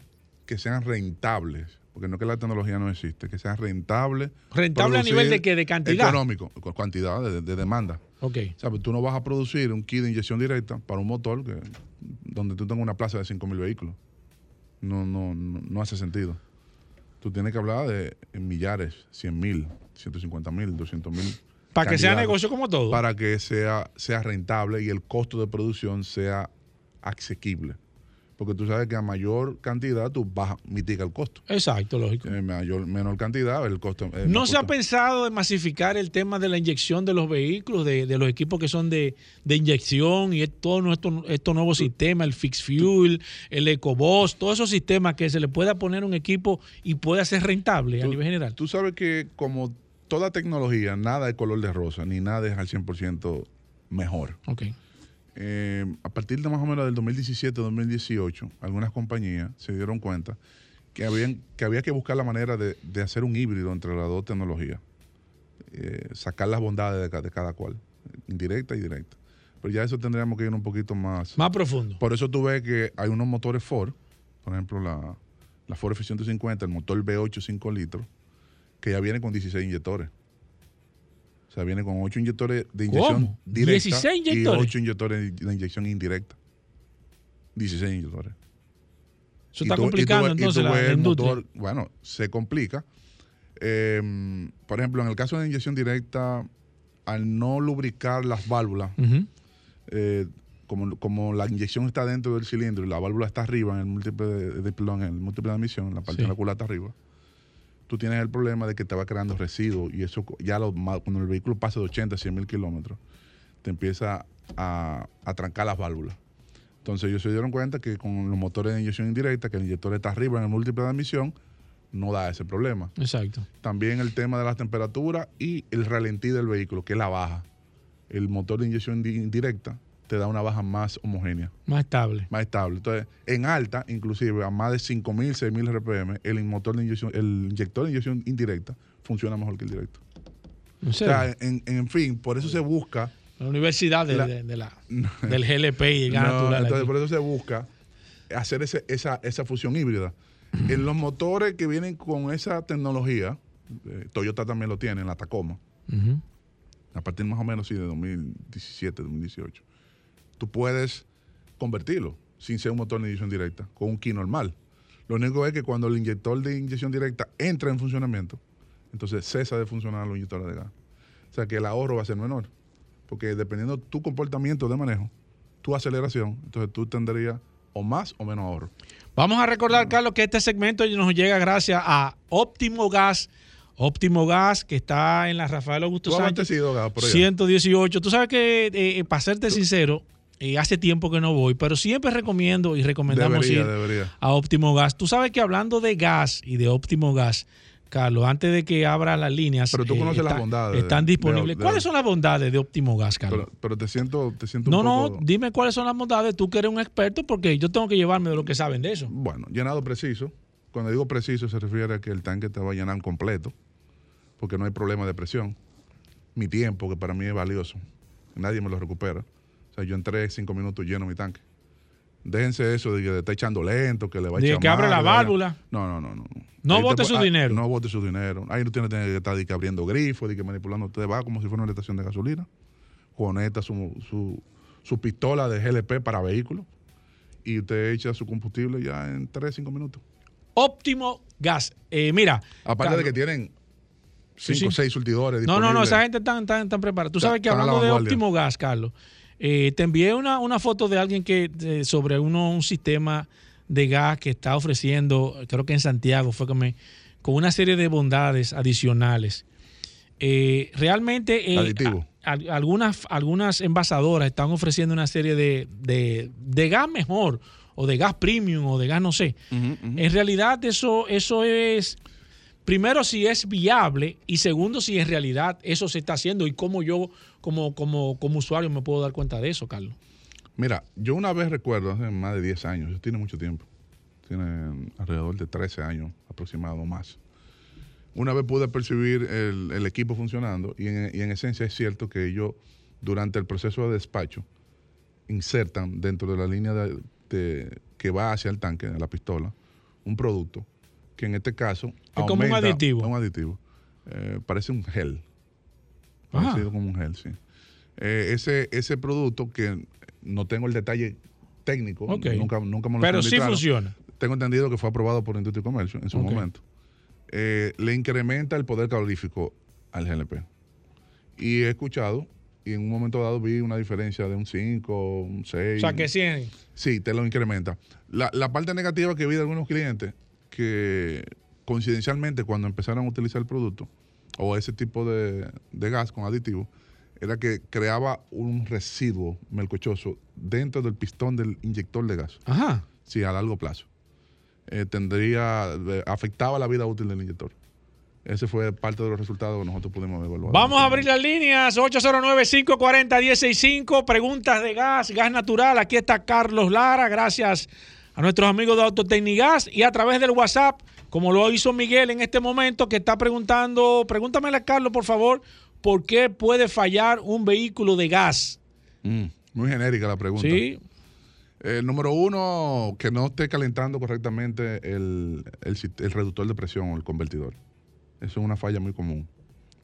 S16: que sean rentables, porque no es que la tecnología no existe, que sean rentables.
S3: ¿Rentable a nivel de qué? ¿De cantidad?
S16: Económico, cantidad de, de demanda.
S3: Ok.
S16: O sea, pues tú no vas a producir un kit de inyección directa para un motor que, donde tú tengas una plaza de 5.000 vehículos. No, no, no, no hace sentido. Tú tienes que hablar de en millares, 100.000, 150.000, 200.000.
S3: Para que sea negocio como todo.
S16: Para que sea, sea rentable y el costo de producción sea asequible. Porque tú sabes que a mayor cantidad tú bajas, mitiga el costo.
S3: Exacto, lógico.
S16: En mayor, menor cantidad, el costo. es
S3: ¿No se ha pensado de masificar el tema de la inyección de los vehículos, de, de los equipos que son de, de inyección y todos nuestros estos nuevos sistemas, el Fix Fuel, el EcoBoss, todos esos sistemas que se le pueda poner un equipo y pueda ser rentable a nivel general?
S16: Tú sabes que como toda tecnología, nada es color de rosa, ni nada es al 100% mejor.
S3: Ok.
S16: Eh, a partir de más o menos del 2017-2018, algunas compañías se dieron cuenta que, habían, que había que buscar la manera de, de hacer un híbrido entre las dos tecnologías. Eh, sacar las bondades de cada cual, indirecta y directa. Pero ya eso tendríamos que ir un poquito más...
S3: Más profundo.
S16: Por eso tú ves que hay unos motores Ford, por ejemplo la, la Ford F-150, el motor V8 5 litros, que ya viene con 16 inyectores. Sea, viene con 8 inyectores de inyección
S3: ¿Cómo?
S16: directa
S3: 16
S16: y
S3: inyectores.
S16: 8 inyectores de inyección indirecta. 16 inyectores.
S3: Eso
S16: Y
S3: está
S16: tú- y
S3: complicando
S16: y tú
S3: entonces la,
S16: el motor, bueno, se complica. Eh, por ejemplo, en el caso de inyección directa, al no lubricar las válvulas, eh, como, como la inyección está dentro del cilindro y la válvula está arriba en el múltiple de, de- perdón, en el múltiple de admisión, en la parte
S3: Sí.
S16: de la culata arriba, tú tienes el problema de que te va creando residuos y eso ya lo, cuando el vehículo pasa de 80 a 100 mil kilómetros, te empieza a, a trancar las válvulas. Entonces ellos se dieron cuenta que con los motores de inyección indirecta, que el inyector está arriba en el múltiple de admisión, no da ese problema.
S3: Exacto.
S16: También el tema de las temperaturas y el ralentí del vehículo, que es la baja. El motor de inyección di- indirecta te da una baja más homogénea,
S3: Más estable.
S16: más estable. Entonces, en alta, inclusive a más de 5.000, 6.000 RPM, el motor de inyección, el inyector de inyección indirecta funciona mejor que el directo.
S3: ¿En
S16: O
S3: serio?
S16: sea, en, en fin, por eso se busca
S3: La universidad de,
S16: La-
S3: de- de la, del GLP y el gas
S16: No,
S3: natural.
S16: Entonces,
S3: aquí.
S16: por eso se busca hacer ese- esa, esa fusión híbrida. en los motores que vienen con esa tecnología, eh, Toyota también lo tiene, en la Tacoma, a partir más o menos sí, de 2017, 2018, tú puedes convertirlo sin ser un motor de inyección directa, con un key normal. Lo único es que cuando el inyector de inyección directa entra en funcionamiento, entonces cesa de funcionar los inyectores de gas. O sea que el ahorro va a ser menor. Porque dependiendo tu comportamiento de manejo, tu aceleración, entonces tú tendrías o más o menos ahorro.
S3: Vamos a recordar, Carlos, que este segmento nos llega gracias a Óptimo Gas. Óptimo Gas, que está en la Rafael Augusto Sánchez.
S16: abastecido gas por allá.
S3: 118. Tú sabes que, eh, para serte sincero, eh, hace tiempo que no voy, pero siempre recomiendo y recomendamos
S16: Debería,
S3: ir
S16: debería.
S3: a Óptimo Gas. Tú sabes que hablando de gas y de Óptimo Gas, Carlos, antes de que abra las líneas,
S16: Pero tú conoces las
S3: está-
S16: bondades de-
S3: están disponibles.
S16: de- de-
S3: ¿Cuáles son las bondades de Óptimo Gas, Carlos?
S16: Pero, pero te siento, te siento
S3: no,
S16: un
S3: no, dime cuáles son las bondades. Tú que eres un experto, porque yo tengo que llevarme de lo que saben de eso.
S16: Bueno, llenado preciso. Cuando digo preciso se refiere a que el tanque te va a llenar completo, porque no hay problema de presión. Mi tiempo, que para mí es valioso, nadie me lo recupera. Sea, yo entré cinco minutos lleno mi tanque. Déjense eso de que está echando lento, que le va a echar
S3: que abre la válvula.
S16: No, no, no, no.
S3: No
S16: te
S3: bote su
S16: ah,
S3: dinero.
S16: No bote su dinero. Ahí no tiene que estar que abriendo grifos, de que manipulando. Usted va como si fuera una estación de gasolina, conecta su, su, su pistola de GLP para vehículos y usted echa su combustible ya en 3, 5 minutos.
S3: Óptimo gas. Eh, mira.
S16: Aparte de que tienen
S3: Sí,
S16: 5 o
S3: sí.
S16: 6 surtidores
S3: No, no, no, esa gente está tan, tan preparada. Tú sabes que hablando de óptimo gas, Carlos, eh, te envié una, una foto de alguien que eh, sobre uno, un sistema de gas que está ofreciendo, creo que en Santiago fue que me, con una serie de bondades adicionales. Eh, realmente eh, a- algunas, algunas envasadoras están ofreciendo una serie de, de- de gas mejor o de gas premium o de gas no sé. En realidad eso, eso es, primero si es viable y segundo si en realidad eso se está haciendo y cómo yo como, como, como usuario me puedo dar cuenta de eso, Carlos.
S16: Mira, yo una vez recuerdo, hace más de 10 años, eso tiene mucho tiempo, tiene alrededor de 13 años aproximado más. Una vez pude percibir el, equipo funcionando y en, esencia es cierto que ellos durante el proceso de despacho insertan dentro de la línea de, que va hacia el tanque, la pistola, un producto que en este caso
S3: Es como un aditivo.
S16: Un aditivo. Eh, parece un gel.
S3: Ajá.
S16: Parecido como un gel, sí. Eh, ese, ese producto que no tengo el detalle técnico,
S3: Ok.
S16: nunca, nunca me lo
S3: Pero sí funciona.
S16: Tengo entendido que fue aprobado por Industria y Comercio en su momento. Eh, le incrementa el poder calorífico al GLP. Y he escuchado, y en un momento dado vi una diferencia de un 5, un 6.
S3: O sea, que 100.
S16: Sí, te lo incrementa. La, la parte negativa que vi de algunos clientes, que coincidencialmente cuando empezaron a utilizar el producto, o ese tipo de, de gas con aditivo, era que creaba un residuo melcochoso dentro del pistón del inyector de gas.
S3: Ajá.
S16: Sí, a largo plazo. Eh, tendría, afectaba la vida útil del inyector. Ese fue parte de los resultados que nosotros pudimos evaluar.
S3: Vamos a abrir las líneas 809-540-165. Preguntas de gas, gas natural. Aquí está Carlos Lara. Gracias a nuestros amigos de Autotecnigas y a través del WhatsApp, como lo hizo Miguel en este momento, que está preguntando. Pregúntamele a Carlos, por favor, ¿por qué puede fallar un vehículo de gas?
S16: Mm, muy genérica la pregunta.
S3: Sí.
S16: Eh, número uno, que no esté calentando correctamente el, el el reductor de presión o el convertidor. Eso es una falla muy común.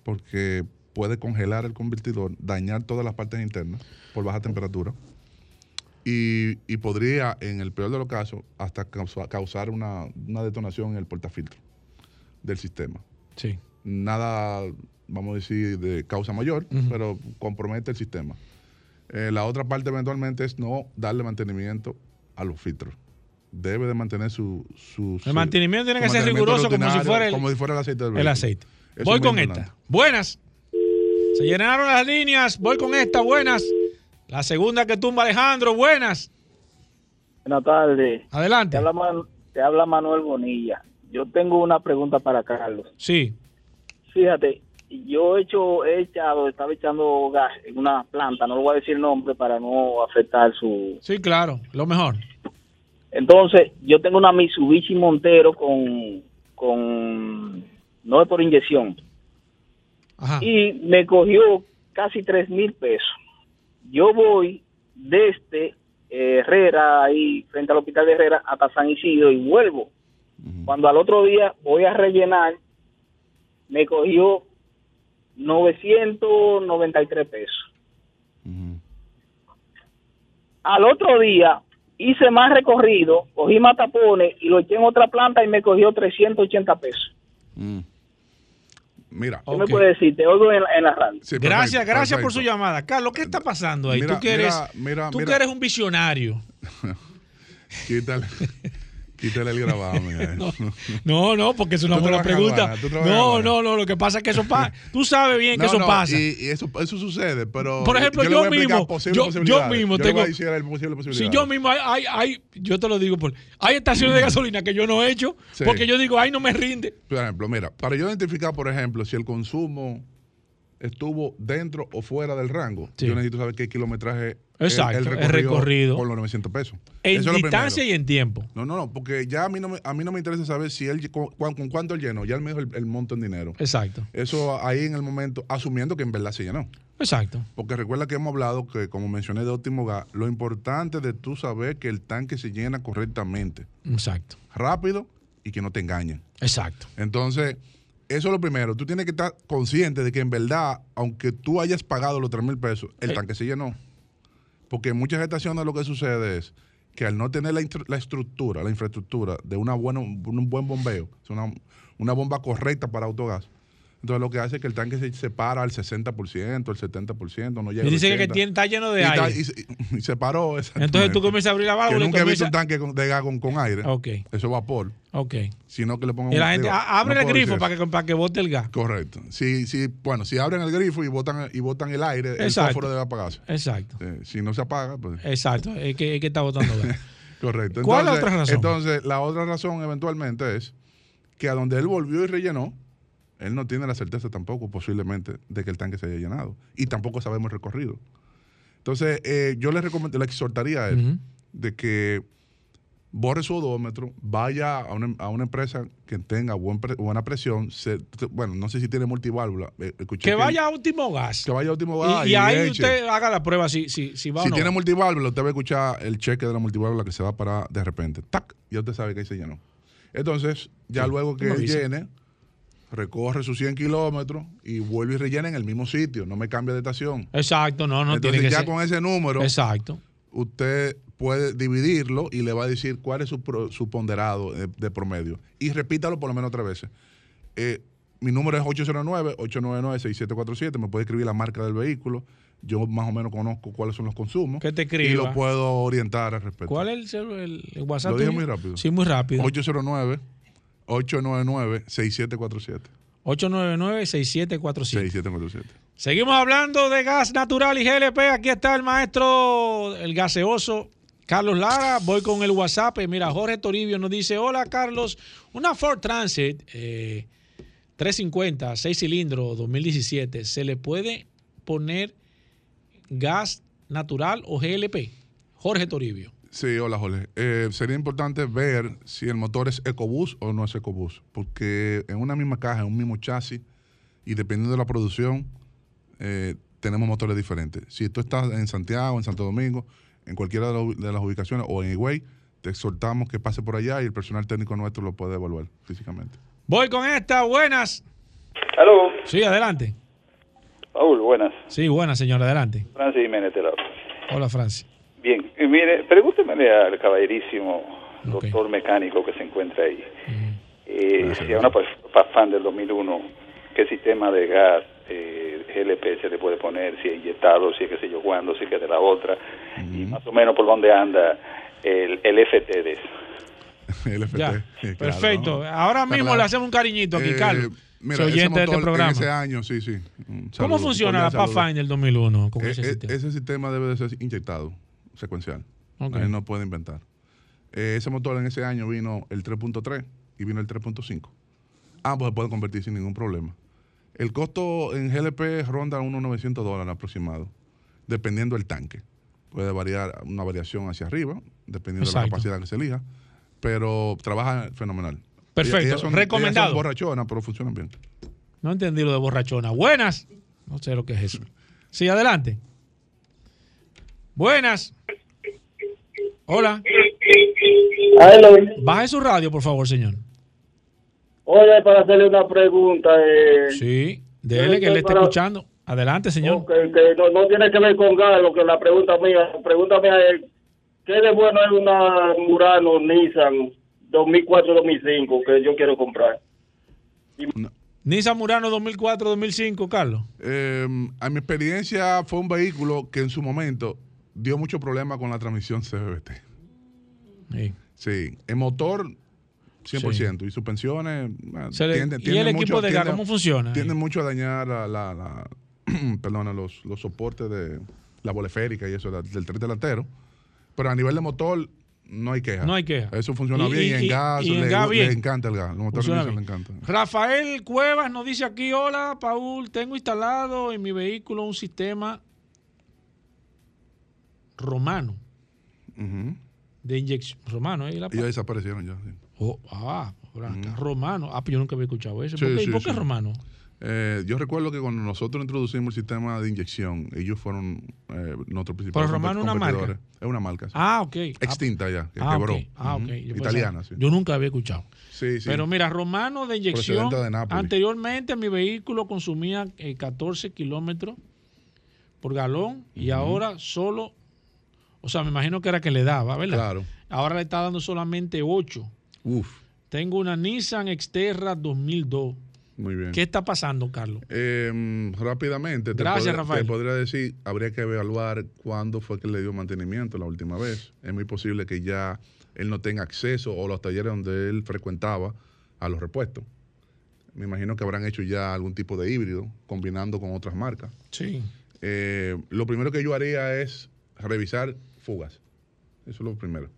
S16: Porque puede congelar el convertidor, dañar todas las partes internas por baja temperatura. Y, y podría, en el peor de los casos, hasta causa- causar una, una detonación en el portafiltro del sistema.
S3: Sí.
S16: Nada, vamos a decir, de causa mayor, pero compromete el sistema. Eh, la otra parte eventualmente es no darle mantenimiento a los filtros. Debe de mantener su... su
S3: El mantenimiento tiene que ser riguroso como si fuera el,
S16: como si fuera el aceite del
S3: el aceite.
S16: Eso
S3: Voy con esta. Buenas. Se llenaron las líneas. Voy con esta. Buenas. La segunda que tumba Alejandro. Buenas.
S13: Buenas tardes.
S3: Adelante.
S13: Te habla, Man- te habla Manuel Bonilla. Yo tengo una pregunta para Carlos.
S3: Sí.
S13: Fíjate, yo he hecho, he echado, estaba echando gas en una planta, no le voy a decir el nombre para no afectar su...
S3: Sí, claro. Lo mejor.
S13: Entonces, yo tengo una Mitsubishi Montero con, con no es por inyección. Y me cogió casi tres mil pesos. Yo voy desde eh, Herrera, ahí frente al hospital de Herrera, hasta San Isidro y vuelvo. Cuando al otro día voy a rellenar, me cogió 993 pesos. Al otro día hice más recorrido, cogí más tapones y lo eché en otra planta y me cogió 380 pesos.
S16: Mira.
S13: ¿Qué me puede decir? Te oigo en, la- en la radio.
S3: gracias, gracias por su llamada. Carlos, ¿qué está pasando ahí?
S16: Mira,
S3: tú que eres,
S16: mira, mira,
S3: tú
S16: mira.
S3: que eres un visionario.
S16: Quítale, quítale el grabado. mira.
S3: No, no, porque es una buena pregunta. No, no, no, lo que pasa es que eso pasa. Tú sabes bien que
S16: No,
S3: eso
S16: no,
S3: pasa.
S16: Y, y eso, eso sucede, pero.
S3: Por ejemplo, yo mismo, yo, mismo
S16: Yo
S3: tengo.
S16: a decir el posible
S3: Si yo mismo hay, hay, hay- yo te lo digo, por, hay estaciones de gasolina que yo no he hecho
S16: Sí.
S3: porque yo digo, ay, no me rinde.
S16: Por ejemplo, mira, para yo identificar, por ejemplo, si el consumo estuvo dentro o fuera del rango, yo necesito saber qué kilometraje
S3: Exacto,
S16: el
S3: el
S16: recorrido,
S3: recorrido.
S16: con los 900 pesos.
S3: En
S16: Eso
S3: distancia y en tiempo.
S16: No, no, no, porque ya a mí no me, a mí no me interesa saber si él con, cuánto él llenó, ya él me dijo el, el monto en dinero.
S3: Exacto.
S16: Eso ahí en el momento, asumiendo que en verdad se llenó.
S3: Exacto.
S16: Porque recuerda que hemos hablado que, como mencioné de óptimo gas, lo importante de tú saber que el tanque se llena correctamente,
S3: Exacto.
S16: rápido y que no te engañen.
S3: Exacto.
S16: Entonces, eso es lo primero. Tú tienes que estar consciente de que en verdad, aunque tú hayas pagado los 3 mil pesos, el
S3: Eh.
S16: tanque se llenó. Porque en muchas estaciones lo que sucede es que al no tener la, la estructura, la infraestructura de una buena, un buen bombeo, una, una bomba correcta para autogás, entonces lo que hace es que el tanque se separa al 60%, al 70%, no llega
S3: Y
S16: al
S3: dice que
S16: 80%.
S3: tiene- está lleno de
S16: Y está-
S3: aire.
S16: Y, se- y se paró.
S3: Entonces tú comienzas a abrir la válvula
S16: Que
S3: y
S16: nunca he visto
S3: comienza-
S16: un tanque con- de gas con, con aire.
S3: Ok.
S16: Eso es vapor.
S3: Ok.
S16: Sino que le pongan
S3: Y la
S16: un-
S3: gente
S16: digo,
S3: abre
S16: no
S3: el grifo para que, para que bote el gas.
S16: Correcto. Si, si, bueno, si abren el grifo y botan, y botan el aire, el
S3: Exacto.
S16: fósforo debe apagarse.
S3: Exacto.
S16: Si no se apaga, pues.
S3: Exacto. Es que, es que está botando gas.
S16: Correcto.
S3: ¿Cuál es la otra razón?
S16: Entonces, la otra razón eventualmente es que a donde él volvió y rellenó, él no tiene la certeza tampoco, posiblemente, de que el tanque se haya llenado. Y tampoco sabemos el recorrido. Entonces, eh, yo le le exhortaría a él de que borre su odómetro, vaya a una, a una empresa que tenga buen pre- buena presión. se- bueno, no sé si tiene multiválvula. eh, escuché
S3: Que vaya a último gas.
S16: Que vaya a último gas.
S3: Y, y
S16: y
S3: ahí
S16: eche.
S3: usted haga la prueba si, si, si va
S16: Si
S3: o no.
S16: tiene multiválvula, usted va a escuchar el cheque de la multiválvula que se va a parar de repente. ¡Tac! Y usted sabe que ahí se llenó. Entonces, ya
S3: Sí,
S16: luego que llene, recorre sus 100 kilómetros y vuelve y rellena en el mismo sitio. No me cambia de estación.
S3: Exacto, no, no
S16: Entonces,
S3: tiene que
S16: ya
S3: ser.
S16: con ese número,
S3: Exacto.
S16: usted puede dividirlo y le va a decir cuál es su, pro- su ponderado de, de promedio. Y repítalo por lo menos tres veces. Eh, mi número es 809-899-6747. Me puede escribir la marca del vehículo. Yo más o menos conozco cuáles son los consumos.
S3: Que te
S16: Y
S3: escriba.
S16: lo puedo orientar al respecto.
S3: ¿Cuál es el, el- WhatsApp?
S16: Lo dije muy rápido.
S3: Sí, muy rápido.
S16: 809-899-6747.
S3: 899-6747.
S16: 6747.
S3: Seguimos hablando de gas natural y GLP. Aquí está el maestro, el gaseoso Carlos Lara. Voy con el WhatsApp. Eh, Mira, Jorge Toribio nos dice: Hola, Carlos. Una Ford Transit eh, 350, 6 cilindros, 2017. ¿Se le puede poner gas natural o GLP? Jorge Toribio.
S16: Sí, hola Jorge. Eh, sería importante ver si el motor es EcoBoost o no es EcoBoost, porque en una misma caja, en un mismo chasis, y dependiendo de la producción, eh, tenemos motores diferentes. Si tú estás en Santiago, en Santo Domingo, en cualquiera de, la- de las ubicaciones o en Higüey, te exhortamos que pase por allá y el personal técnico nuestro lo puede evaluar físicamente.
S3: Voy con esta. Buenas.
S17: Aló,
S3: Sí, adelante.
S17: Paul, buenas.
S3: Sí, buenas, señora. Adelante.
S17: Francis Jiménez, te.
S3: Hola, Francis.
S17: Bien, eh, mire, pregúnteme al caballerísimo doctor mecánico que se encuentra ahí. Eh, si a una fan del 2001, ¿qué sistema de gas eh, GLP se le puede poner? Si es inyectado, si es que sé yo cuándo, si es que de la otra, y más o menos por dónde anda el, el FT de eso.
S16: El FT.
S3: Ya,
S16: sí, claro,
S3: Perfecto.
S16: ¿no?
S3: Ahora mismo
S16: claro.
S3: le hacemos un cariñito aquí,
S16: Eh,
S3: Carlos.
S16: Mira, ese
S3: de este
S16: motor
S3: programa.
S16: En ese año, sí, sí.
S3: ¿Cómo funciona la. Pathfinder 2001 con
S16: Eh,
S3: ese
S16: eh,
S3: sistema?
S16: ese sistema debe de ser inyectado, secuencial.
S3: Ok.
S16: Ahí no puede inventar. Eh, ese motor en ese año vino el 3.3 y vino el 3.5. Ambos se pueden convertir sin ningún problema. El costo en GLP ronda unos 900 dólares aproximado, dependiendo del tanque. Puede variar una variación hacia arriba, dependiendo de la capacidad que se elija, pero trabaja fenomenal.
S3: Perfecto.
S16: Ellas son-
S3: Recomendado.
S16: ellas son borrachonas, pero funcionan bien.
S3: No entendí lo de borrachona. Buenas. No sé lo que es eso. Sí, adelante. Buenas. Hola. Baje su radio, por favor, señor.
S18: Oye, para hacerle una pregunta. Eh,
S3: Sí, dele que le está
S18: para-
S3: escuchando. Adelante, señor.
S18: que, que no, no tiene que ver con gas, lo que la pregunta mía, la pregunta mía es, ¿qué de bueno es una Murano Nissan 2004-2005 que yo quiero comprar?
S3: Nissan Murano 2004-2005, Carlos.
S16: Eh, a mi experiencia fue un vehículo que en su momento dio mucho problema con la transmisión CBT.
S3: Sí.
S16: Sí, el motor 100% y suspensiones
S3: le-
S16: tienden-
S3: ¿Y
S16: tienden
S3: el equipo
S16: mucho-
S3: de gas, cómo funciona?
S16: Tienden mucho a dañar la, la- la- perdona, los, los soportes de la boleférica y eso la- del tren delantero. Pero a nivel de motor no hay queja.
S3: No hay queja.
S16: Eso funciona
S3: Y-
S16: bien y,
S3: y-
S16: en gas,
S3: y en
S16: le,
S3: gas
S16: le encanta el gas. Le
S3: bien.
S16: encantan.
S3: Rafael Cuevas nos dice aquí, hola, Paul, tengo instalado en mi vehículo un sistema romano de inyección. Romano, ¿eh? La
S16: ya desaparecieron ya. sí.
S3: Oh, ah, acá, romano. Ah, pues yo nunca había escuchado eso.
S16: Sí,
S3: ¿Por qué,
S16: sí,
S3: ¿por qué
S16: sí.
S3: romano?
S16: Eh, yo recuerdo que cuando nosotros introducimos el sistema de inyección, ellos fueron eh, nuestros principales
S3: Pero Romano es una marca.
S16: Es una marca. sí.
S3: Ah, ok.
S16: Extinta ya, que
S3: Ah,
S16: quebró.
S3: ok. Ah, ok. Yo
S16: Italiana,
S3: pensaba-
S16: sí.
S3: Yo nunca había escuchado.
S16: Sí, sí.
S3: Pero mira, Romano de inyección.
S16: De.
S3: Anteriormente mi vehículo consumía eh, 14 kilómetros por galón y ahora solo, o sea, me imagino que era que le daba, ¿verdad?
S16: Claro.
S3: Ahora le está dando solamente 8.
S16: Uf.
S3: Tengo una Nissan Xterra 2002.
S16: Muy bien.
S3: ¿Qué está pasando, Carlos?
S16: Eh, rápidamente, te,
S3: Gracias, Rafael.
S16: te podría decir, habría que evaluar cuándo fue que le dio mantenimiento la última vez. Es muy posible que ya él no tenga acceso o los talleres donde él frecuentaba a los repuestos. Me imagino que habrán hecho ya algún tipo de híbrido combinando con otras marcas.
S3: Sí.
S16: Eh, lo primero que yo haría es revisar fugas. Eso es lo primero.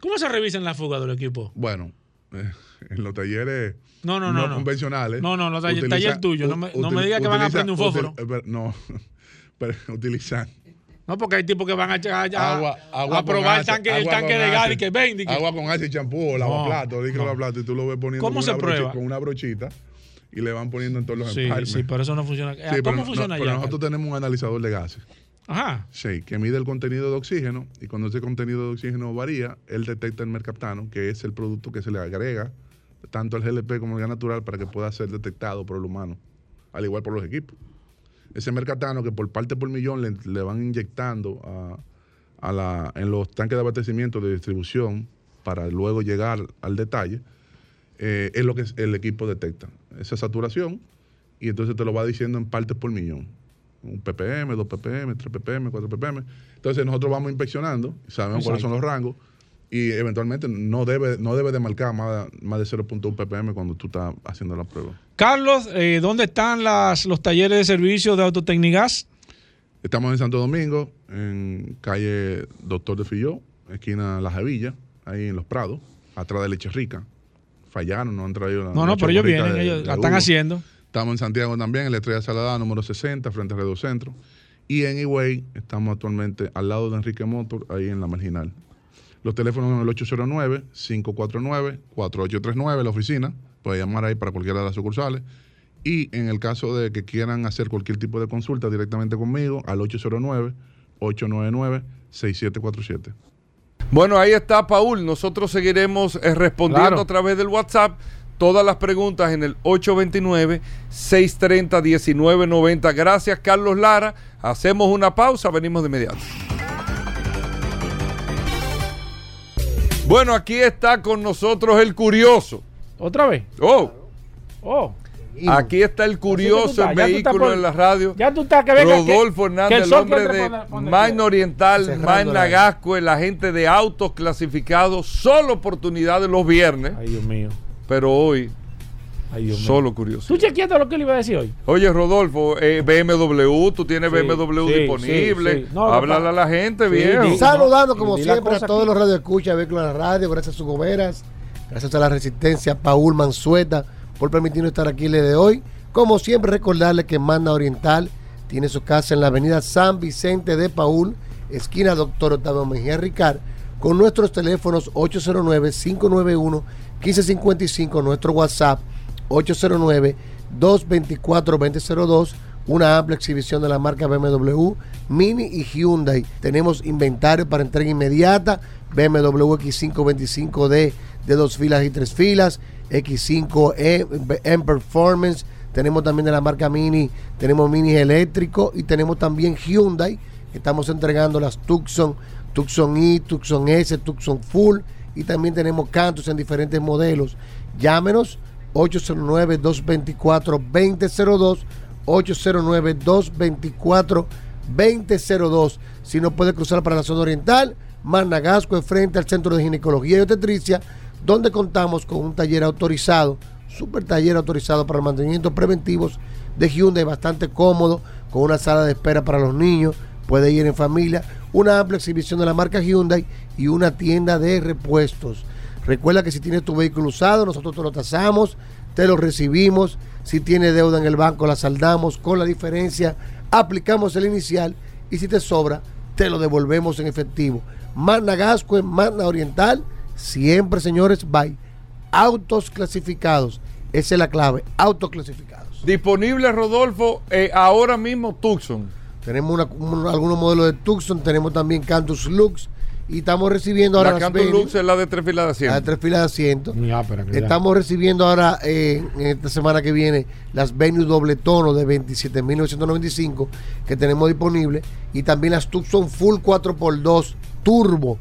S3: ¿Cómo se revisan las fugas del equipo?
S16: Bueno, eh, en los talleres
S3: No, no, no, no.
S16: convencionales.
S3: No, no, los taller-
S16: utiliza-
S3: taller tuyo, no me- no me
S16: util-
S3: diga que van a prender un fósforo.
S16: util- eh, no, pero utilizan
S3: No, porque hay tipos que van a, a-
S16: agua, agua
S3: a probar el tanque, el tanque de gas y que ven.
S16: Agua con ácido y champú
S3: No,
S16: lavaplato,
S3: no.
S16: lavaplato, y tú lo ves poniendo
S3: ¿Cómo
S16: con,
S3: se
S16: una
S3: prueba?
S16: con una brochita y le van poniendo en todos los
S3: Sí,
S16: empalmes.
S3: sí, pero eso no funciona.
S16: Sí,
S3: ¿Cómo
S16: pero no-
S3: funciona
S16: pero
S3: allá?
S16: nosotros tenemos un analizador de gases.
S3: Ajá.
S16: Sí, que mide el contenido de oxígeno y cuando ese contenido de oxígeno varía, él detecta el mercaptano, que es el producto que se le agrega tanto al GLP como al gas natural para que pueda ser detectado por el humano, al igual por los equipos. Ese mercaptano que por parte por millón le, van inyectando a la, en los tanques de abastecimiento de distribución para luego llegar al detalle, eh, es lo que el equipo detecta, esa saturación, y entonces te lo va diciendo en partes por millón un ppm, 2 ppm, 3 ppm, 4 ppm. Entonces nosotros vamos inspeccionando, sabemos cuáles son los rangos y eventualmente no debe, no debe de marcar más, más de 0.1 ppm cuando tú estás haciendo la prueba.
S3: Carlos, eh, ¿dónde están las, los talleres de servicio de Autotecnigas?
S16: Estamos en Santo Domingo, en calle Doctor de Filló, esquina La Javilla, ahí en Los Prados, atrás de Leche Rica. Fallaron, no han traído la
S3: No, no, pero ellos vienen,
S16: de-
S3: ellos
S16: de
S3: la están
S16: Hugo.
S3: haciendo.
S16: Estamos en Santiago también, en la Estrella Salada número 60, frente al Redo Centro. Y en Higüey estamos actualmente al lado de Enrique Motor, ahí en la marginal. Los teléfonos son el 809-549-4839, la oficina. Puede llamar ahí para cualquiera de las sucursales. Y en el caso de que quieran hacer cualquier tipo de consulta directamente conmigo, al 809-899-6747.
S2: Bueno, ahí está, Paul. Nosotros seguiremos eh, respondiendo
S16: Claro.
S2: a través del WhatsApp todas las preguntas en el 829-630-1990. Gracias, Carlos Lara. Hacemos una pausa, venimos de inmediato. Bueno, aquí está con nosotros el curioso.
S3: ¿Otra vez?
S2: Oh,
S3: Oh.
S2: aquí está el curioso
S3: estás
S2: vehículo
S3: por-
S2: en la radio.
S3: Ya tú estás que venga.
S2: Rodolfo
S3: que
S2: Hernández,
S3: el
S2: el hombre de
S3: por donde
S2: Magna. Oriental, Magna
S3: la-
S2: Gasco, el agente de autos clasificados, solo oportunidades los viernes.
S3: Ay, Dios mío.
S2: Pero hoy,
S3: Ay,
S2: solo curioso.
S3: ¿Tú chequeaste lo que le iba a decir hoy?
S2: Oye, Rodolfo, eh, BMW, tú tienes
S3: Sí,
S2: BMW
S3: sí,
S2: disponible.
S3: sí, sí. No,
S2: Háblale a la gente,
S3: Sí,
S2: viejo.
S19: Saludando como siempre a todos
S3: aquí.
S19: los radioescuchas de la Radio, gracias a sus goberas, gracias a la Resistencia, Paul Mansueta, por permitirnos estar aquí el día de hoy. Como siempre, recordarle que Manda Oriental tiene su casa en la avenida San Vicente de Paul, esquina Doctor Octavio Mejía Ricard, con nuestros teléfonos 809-591-1555, nuestro WhatsApp 809-224-2002, una amplia exhibición de la marca BMW, Mini y Hyundai. Tenemos inventario para entrega inmediata, BMW X525D de dos filas y tres filas, X5 E en Performance, tenemos también de la marca Mini, tenemos Mini eléctrico y tenemos también Hyundai. Estamos entregando las Tucson, Tucson E, Tucson S, Tucson Full y también tenemos Cantos en diferentes modelos. Llámenos 809-224-2002, 809-224-2002. Si no puede cruzar para la zona oriental, Managasco enfrente al Centro de Ginecología y Obstetricia, donde contamos con un taller autorizado, super taller autorizado para el mantenimiento preventivos de Hyundai, bastante cómodo, con una sala de espera para los niños, puede ir en familia, una amplia exhibición de la marca Hyundai y una tienda de repuestos. Recuerda que si tienes tu vehículo usado, nosotros te lo tasamos, te lo recibimos. Si tiene deuda en el banco, la saldamos con la diferencia, aplicamos el inicial y si te sobra, te lo devolvemos en efectivo. Magna Gasco Magna Oriental, siempre señores, bye. Autos clasificados, esa es la clave, autos clasificados.
S2: Disponible, Rodolfo, eh, ahora mismo Tucson.
S19: Tenemos algunos modelos de Tucson, tenemos también Cantus Lux y estamos recibiendo ahora
S2: la Cantus Lux es la de tres filas de asiento.
S19: La de tres filas de asiento. estamos recibiendo ahora eh, en esta semana que viene las Venue doble tono de 27.995 que tenemos disponibles y también las Tucson Full 4x2 Turbo,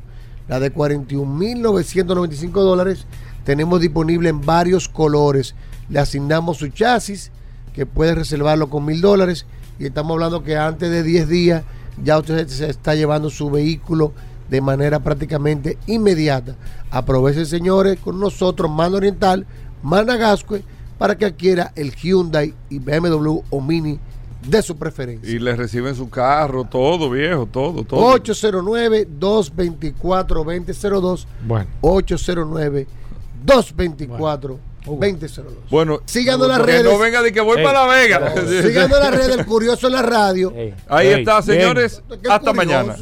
S19: la de 41.995 dólares. Tenemos disponible en varios colores. Le asignamos su chasis que puede reservarlo con mil dólares y estamos hablando que antes de 10 días ya usted se está llevando su vehículo de manera prácticamente inmediata. Aprovechen, señores, con nosotros, Mano Oriental, Managascue, para que adquiera el Hyundai y BMW o Mini de su preferencia.
S2: Y le reciben su carro, todo, viejo, todo, todo.
S19: 809-224-2002. Bueno. 809-224. 2002.
S2: Bueno,
S19: siguiendo las redes.
S2: no venga de que voy para La Vega.
S19: Siguiendo las redes del Curioso en la radio.
S2: Ahí está, señores. Hasta mañana.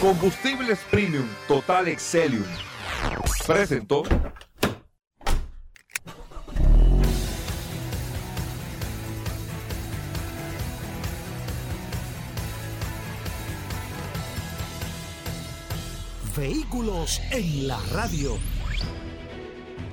S20: Combustibles Premium Total Excelium. Presentó.
S1: Vehículos en la radio.